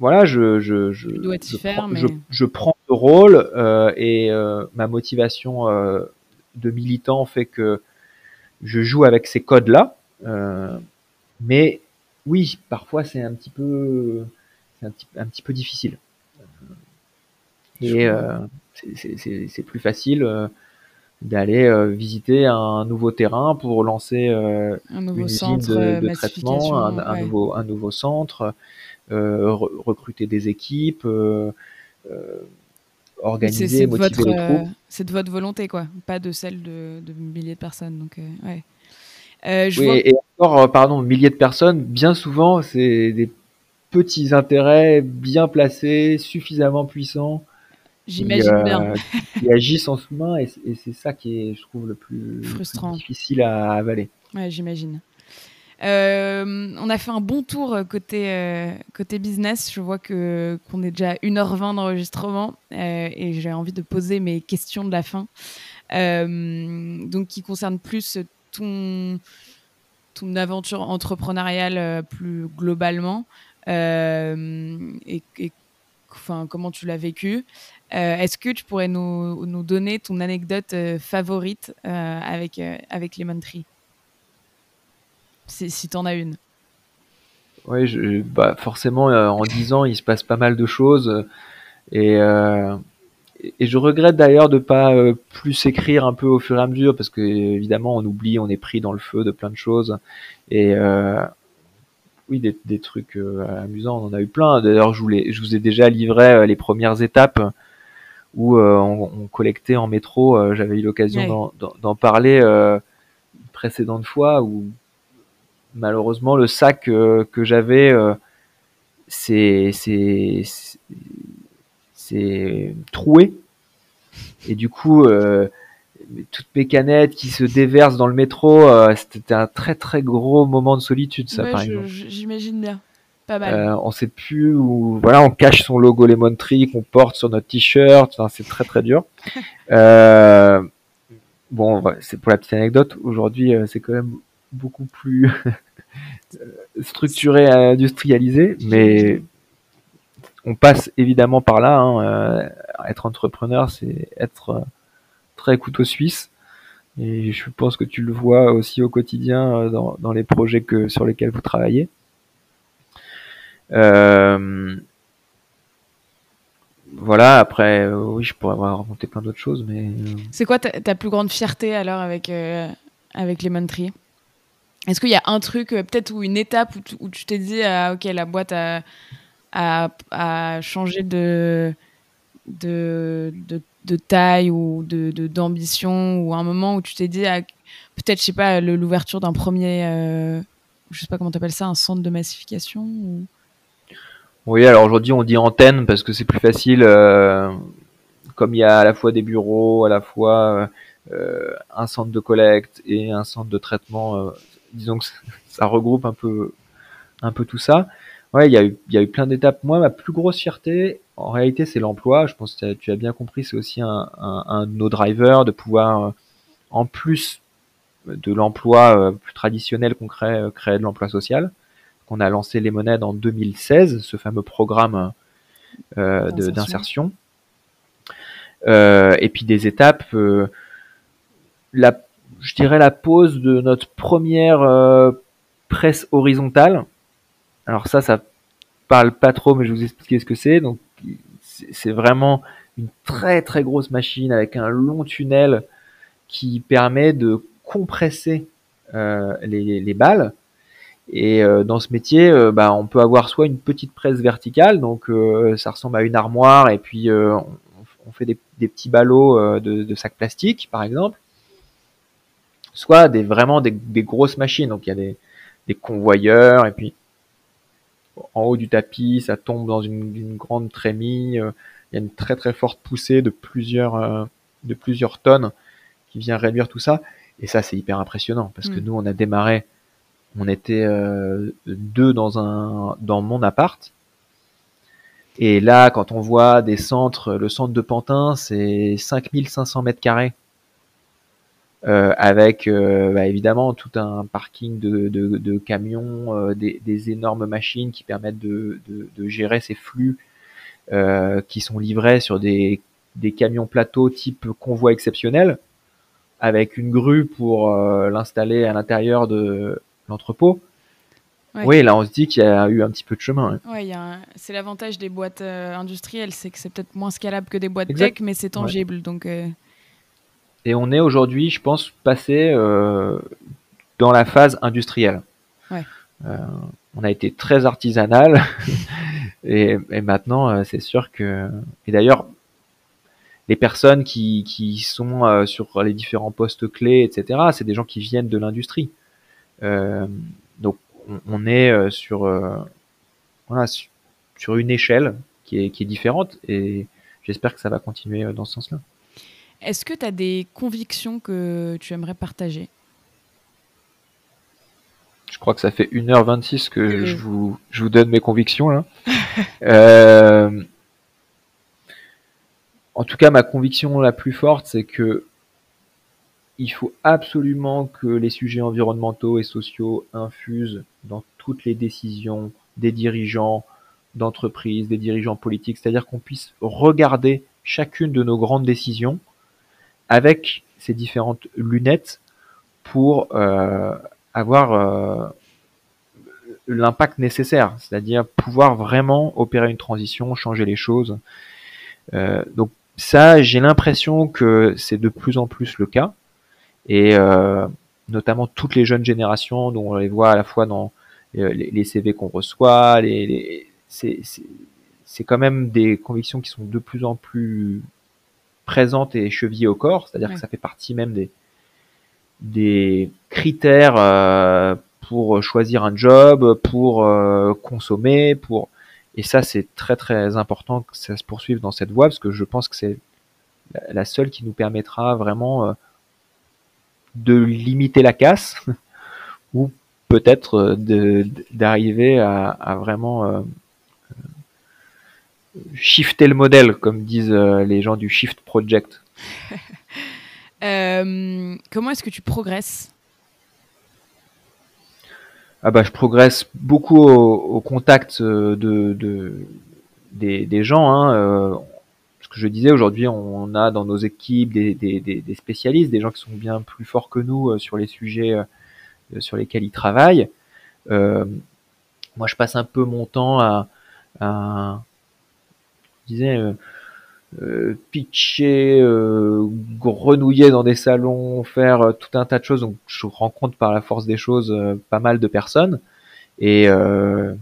[SPEAKER 1] voilà, je, je, je, prends, je, prends le rôle euh, et euh, ma motivation euh, de militant fait que je joue avec ces codes-là. mais oui, parfois c'est un petit peu, un petit, un petit peu difficile. Et c'est plus facile d'aller visiter un nouveau terrain pour lancer un nouveau une centre de, traitement, un, nouveau, un nouveau centre. Euh, recruter des équipes, euh, euh, organiser, motiver
[SPEAKER 2] votre, troupes. c'est de votre volonté, quoi, pas de celle de, milliers de personnes. Donc, ouais.
[SPEAKER 1] oui, et encore, pardon, milliers de personnes, bien souvent, c'est des petits intérêts bien placés, suffisamment puissants,
[SPEAKER 2] J'imagine bien. *laughs*
[SPEAKER 1] qui agissent en sous-main et, c'est ça qui est, je trouve, le plus,
[SPEAKER 2] Frustrant.
[SPEAKER 1] difficile à avaler.
[SPEAKER 2] Ouais, j'imagine. On a fait un bon tour côté, côté business. Je vois que, qu'on est déjà 1h20 d'enregistrement et j'ai envie de poser mes questions de la fin. donc, qui concernent plus ton, ton aventure entrepreneuriale plus globalement. et, enfin, comment tu l'as vécu. Euh, est-ce que tu pourrais nous, nous donner ton anecdote euh, favorite euh, avec, avec Lemon Tree? Si, si tu en as une.
[SPEAKER 1] Oui, bah forcément, en 10 ans, il se passe pas mal de choses. Et, et je regrette d'ailleurs de pas plus écrire un peu au fur et à mesure, parce que évidemment, on oublie, on est pris dans le feu de plein de choses. Et oui, des, des trucs amusants, on en a eu plein. D'ailleurs, je, je vous ai déjà livré les premières étapes où euh, on, collectait en métro. Euh, j'avais eu l'occasion d'en parler euh, une précédente fois où malheureusement le sac que j'avais c'est c'est troué et du coup toutes mes canettes qui se déversent dans le métro c'était un très très gros moment de solitude ça par exemple
[SPEAKER 2] j'imagine bien pas mal.
[SPEAKER 1] Euh, on sait plus où. Voilà, on cache son logo Lemon Tree qu'on porte sur notre t-shirt. Enfin, c'est très très dur. *laughs* euh, bon, c'est pour la petite anecdote. Aujourd'hui, euh, c'est quand même beaucoup plus structuré, industrialisé, mais on passe évidemment par là. Hein. Euh, être entrepreneur, c'est être euh, très couteau suisse. Et je pense que tu le vois aussi au quotidien dans, dans les projets que, sur lesquels vous travaillez. Euh, voilà, après, euh, oui, je pourrais avoir raconté plein d'autres choses, mais. Euh,
[SPEAKER 2] c'est quoi ta, plus grande fierté alors avec, avec Lemon Tree? Est-ce qu'il y a un truc, peut-être, ou une étape où, tu t'es dit, ah, ok, la boîte a, changé de, taille ou d'ambition, ou un moment où tu t'es dit, ah, peut-être, je sais pas, l'ouverture d'un premier, je sais pas comment t'appelles ça, un centre de massification ou...
[SPEAKER 1] Oui, alors aujourd'hui on dit antenne parce que c'est plus facile, euh, comme il y a à la fois des bureaux, à la fois euh, un centre de collecte et un centre de traitement. Euh, disons que ça regroupe un peu, un peu tout ça. Ouais, il y a eu, il y a eu plein d'étapes. Moi, ma plus grosse fierté, en réalité, c'est l'emploi. Je pense que tu as bien compris, c'est aussi un, un, un, de nos drivers de pouvoir, en plus de l'emploi plus traditionnel qu'on crée, créer de l'emploi social qu'on a lancé les monades en 2016, ce fameux programme euh, d'insertion. Euh, et puis des étapes, euh, la, je dirais la pose de notre première presse horizontale. Alors ça, ça parle pas trop, mais je vais vous expliquer ce que c'est. Donc c'est vraiment une très très grosse machine avec un long tunnel qui permet de compresser les, les balles et euh, dans ce métier, euh, bah, on peut avoir soit une petite presse verticale, donc euh, ça ressemble à une armoire, et puis on, on, fait des, des petits ballots de, de, sacs plastiques, par exemple, soit des vraiment des, des grosses machines, donc il y a des, des, convoyeurs, et puis en haut du tapis, ça tombe dans une, une grande trémie, il y a une très très forte poussée de plusieurs de plusieurs tonnes qui vient réduire tout ça, et ça c'est hyper impressionnant parce que mm. nous on a démarré on était euh, deux dans un dans mon appart. Et là, quand on voit des centres, le centre de Pantin, c'est 5500 mètres carrés. Euh, avec euh, bah, évidemment tout un parking de, camions, des, énormes machines qui permettent de, gérer ces flux qui sont livrés sur des, des camions plateaux type convoi exceptionnel, avec une grue pour l'installer à l'intérieur de, l'entrepôt. Oui, là on se dit qu'il y a eu un petit peu de chemin.
[SPEAKER 2] Ouais, c'est l'avantage des boîtes euh, industrielles, c'est que c'est peut-être moins scalable que des boîtes tech, mais c'est tangible. Donc, euh.
[SPEAKER 1] Et on est aujourd'hui, je pense, passé euh, dans la phase industrielle. on a été très artisanal *laughs* et, maintenant c'est sûr que et d'ailleurs les personnes qui, qui sont sur les différents postes clés, etc., c'est des gens qui viennent de l'industrie. Euh, donc on, est euh, sur, euh, voilà, sur une échelle qui est, qui est différente et j'espère que ça va continuer dans ce sens-là.
[SPEAKER 2] Est-ce que tu as des convictions que tu aimerais partager?
[SPEAKER 1] Je crois que ça fait 1h26 que je, vous, je vous donne mes convictions là. *laughs* euh, en tout cas, ma conviction la plus forte, c'est que il faut absolument que les sujets environnementaux et sociaux infusent dans toutes les décisions des dirigeants d'entreprises, des dirigeants politiques, c'est-à-dire qu'on puisse regarder chacune de nos grandes décisions avec ces différentes lunettes pour euh, avoir euh, l'impact nécessaire, c'est-à-dire pouvoir vraiment opérer une transition, changer les choses. Euh, donc ça, j'ai l'impression que c'est de plus en plus le cas, et euh, notamment toutes les jeunes générations, dont on les voit à la fois dans euh, les, CV qu'on reçoit, les, les c'est quand même des convictions qui sont de plus en plus présentes et chevillées au corps, c'est-à-dire que ça fait partie même des, des critères euh, pour choisir un job, pour euh, consommer, pour et ça, c'est très très important que ça se poursuive dans cette voie parce que je pense que c'est la seule qui nous permettra vraiment euh, de limiter la casse *laughs* ou peut-être euh, d'arriver à, à, vraiment euh, shifter le modèle, comme disent les gens du Shift Project. *laughs*
[SPEAKER 2] comment est-ce que tu progresses?
[SPEAKER 1] Ah bah, je progresse beaucoup au, contact euh, de, de des, des, gens. Hein. Euh, ce que je disais, aujourd'hui, on a dans nos équipes des, des, des, spécialistes, des gens qui sont bien plus forts que nous euh, sur les sujets sur lesquels ils travaillent. Euh, moi, je passe un peu mon temps à, disais, euh, pitcher, euh, grenouiller dans des salons, faire euh, tout un tas de choses. Donc je rencontre par la force des choses pas mal de personnes et je,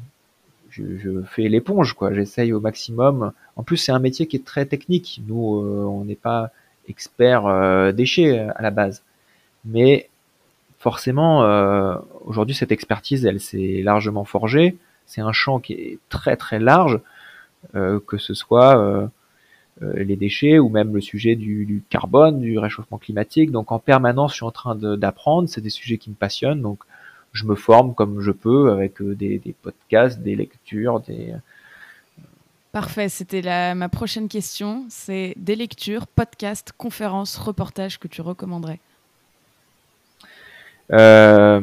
[SPEAKER 1] je, fais l'éponge quoi. J'essaye au maximum. En plus c'est un métier qui est très technique. Nous on n'est pas expert déchets à la base, mais forcément aujourd'hui cette expertise elle s'est largement forgée. C'est un champ qui est très très large, que ce soit euh, les déchets ou même le sujet du, carbone, du réchauffement climatique. Donc en permanence, je suis en train d'apprendre. C'est des sujets qui me passionnent. Donc je me forme comme je peux avec euh, des, podcasts, des lectures, des.
[SPEAKER 2] Parfait, c'était ma prochaine question. C'est des lectures, podcasts, conférences, reportages que tu recommanderais?
[SPEAKER 1] Euh,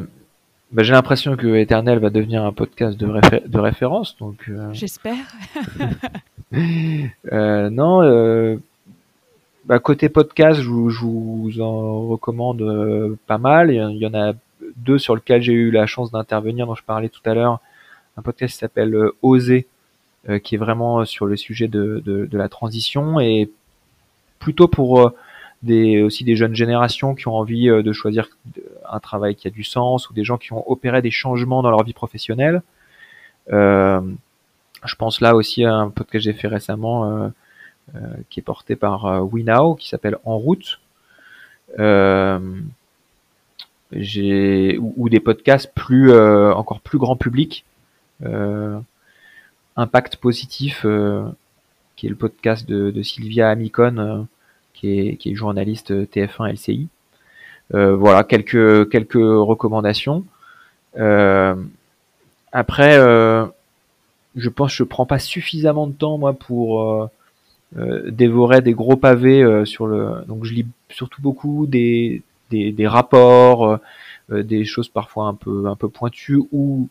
[SPEAKER 1] bah, J'ai l'impression que Eternel va devenir un podcast de, de référence. donc.
[SPEAKER 2] J'espère. *laughs*
[SPEAKER 1] Euh, non, euh, bah, côté podcast, je vous, je vous en recommande euh, pas mal. Il y en a deux sur lesquels j'ai eu la chance d'intervenir, dont je parlais tout à l'heure. Un podcast qui s'appelle Oser, qui est vraiment sur le sujet de, de, de la transition et plutôt pour des, aussi des jeunes générations qui ont envie de choisir un travail qui a du sens ou des gens qui ont opéré des changements dans leur vie professionnelle. Euh, je pense là aussi à un podcast que j'ai fait récemment euh, euh, qui est porté par euh, Winnow qui s'appelle En route. j'ai ou, des podcasts plus encore plus grand public. Impact positif, qui est le podcast de, Sylvia Amicon, qui, est, qui est journaliste TF1 LCI. voilà quelques quelques recommandations. après, je pense que je prends pas suffisamment de temps moi pour euh, euh, dévorer des gros pavés euh, sur le. Donc je lis surtout beaucoup des des, des rapports, des choses parfois un peu un peu pointues ou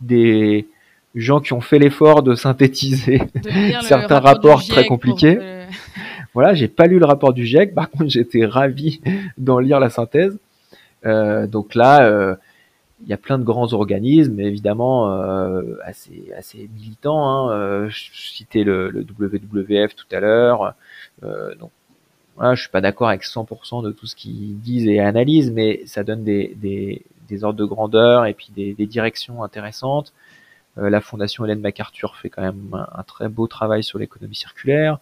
[SPEAKER 1] des gens qui ont fait l'effort de synthétiser *laughs* certains rapports très compliqués. Voilà, j'ai pas lu le rapport du GIEC, par contre *laughs* j'étais ravi d'en lire la synthèse. Euh, donc là, il y a plein de grands organismes, évidemment euh, assez, assez militants. Hein. Euh, je citais le, le, WWF tout à l'heure. Euh, donc, voilà, je suis pas d'accord avec 100% de tout ce qu'ils disent et analysent, mais ça donne des, des, des ordres de grandeur et puis des, des directions intéressantes. Euh, la Fondation Hélène MacArthur fait quand même un, très beau travail sur l'économie circulaire.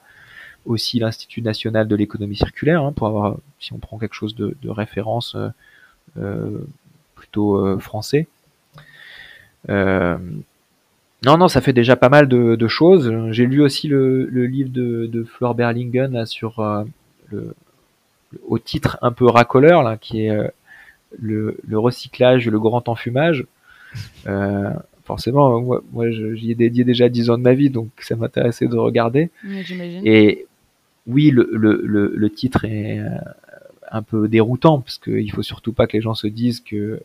[SPEAKER 1] Aussi l'Institut national de l'économie circulaire, hein, pour avoir, si on prend quelque chose de, de référence, euh, plutôt euh, français. Euh, non, non, ça fait déjà pas mal de, choses. J'ai lu aussi le, livre de, de Fleur Berlingen sur le, au titre un peu racoleur, là, qui est le, le, recyclage, le grand enfumage. Euh, forcément, moi, moi j'y ai dédié déjà 10 ans de ma vie, donc ça m'intéressait de regarder. Et oui, le, le, le, titre est euh, un peu déroutant, parce qu'il faut surtout pas que les gens se disent que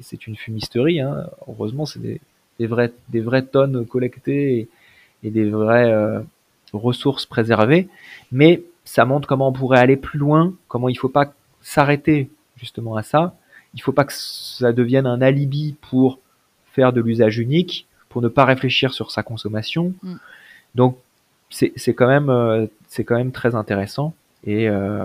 [SPEAKER 1] c'est une fumisterie. Hein. Heureusement, c'est des, des, vrais, des vraies tonnes collectées et, des vraies euh, ressources préservées. Mais ça montre comment on pourrait aller plus loin, comment il faut pas s'arrêter justement à ça. Il faut pas que ça devienne un alibi pour faire de l'usage unique, pour ne pas réfléchir sur sa consommation. Mm. Donc c'est quand même euh, c'est quand même très intéressant et euh,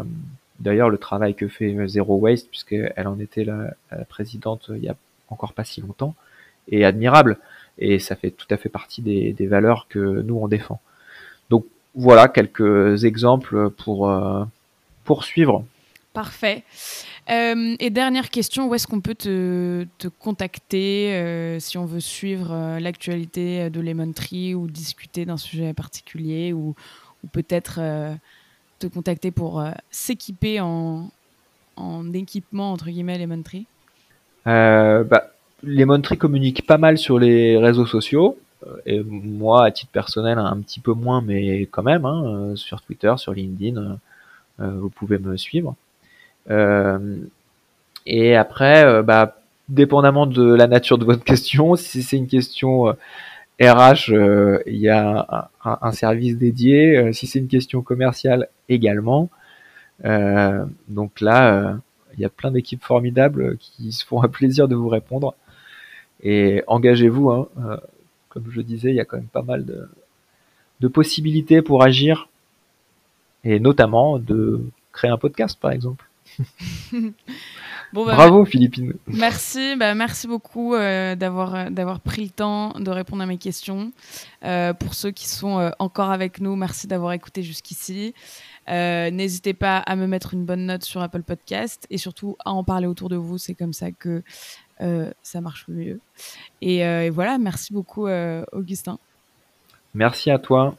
[SPEAKER 1] d'ailleurs le travail que fait Zero Waste puisqu'elle en était la, présidente il y a encore pas si longtemps est admirable et ça fait tout à fait partie des, des valeurs que nous on défend. Donc voilà quelques exemples pour euh, poursuivre.
[SPEAKER 2] Parfait. Euh, et dernière question, où est-ce qu'on peut te, te contacter euh, si on veut suivre l'actualité de Lemon Tree ou discuter d'un sujet particulier ou, peut-être te contacter pour s'équiper en, en, équipement entre guillemets Lemon Tree?
[SPEAKER 1] Bah, Lemon Tree communique pas mal sur les réseaux sociaux. Euh, et moi, à titre personnel, un petit peu moins, mais quand même, hein, euh, sur Twitter, sur LinkedIn, euh, vous pouvez me suivre. Et après, bah, dépendamment de la nature de votre *laughs* question, si c'est une question RH, il y a un, service dédié. si c'est une question commerciale, également. donc là, il y a plein d'équipes formidables qui se font un plaisir de vous répondre. Et engagez-vous. Hein, comme je disais, il y a quand même pas mal de, possibilités pour agir, et notamment de créer un podcast, par exemple. *laughs* Bah, Bravo Philippine.
[SPEAKER 2] Merci, bah, merci beaucoup euh, d'avoir d'avoir pris le temps de répondre à mes questions. Euh, pour ceux qui sont euh, encore avec nous, merci d'avoir écouté jusqu'ici. N'hésitez pas à me mettre une bonne note sur Apple Podcast et surtout à en parler autour de vous. C'est comme ça que euh, ça marche mieux. Et, euh, et, voilà, merci beaucoup, euh, Augustin.
[SPEAKER 1] Merci à toi.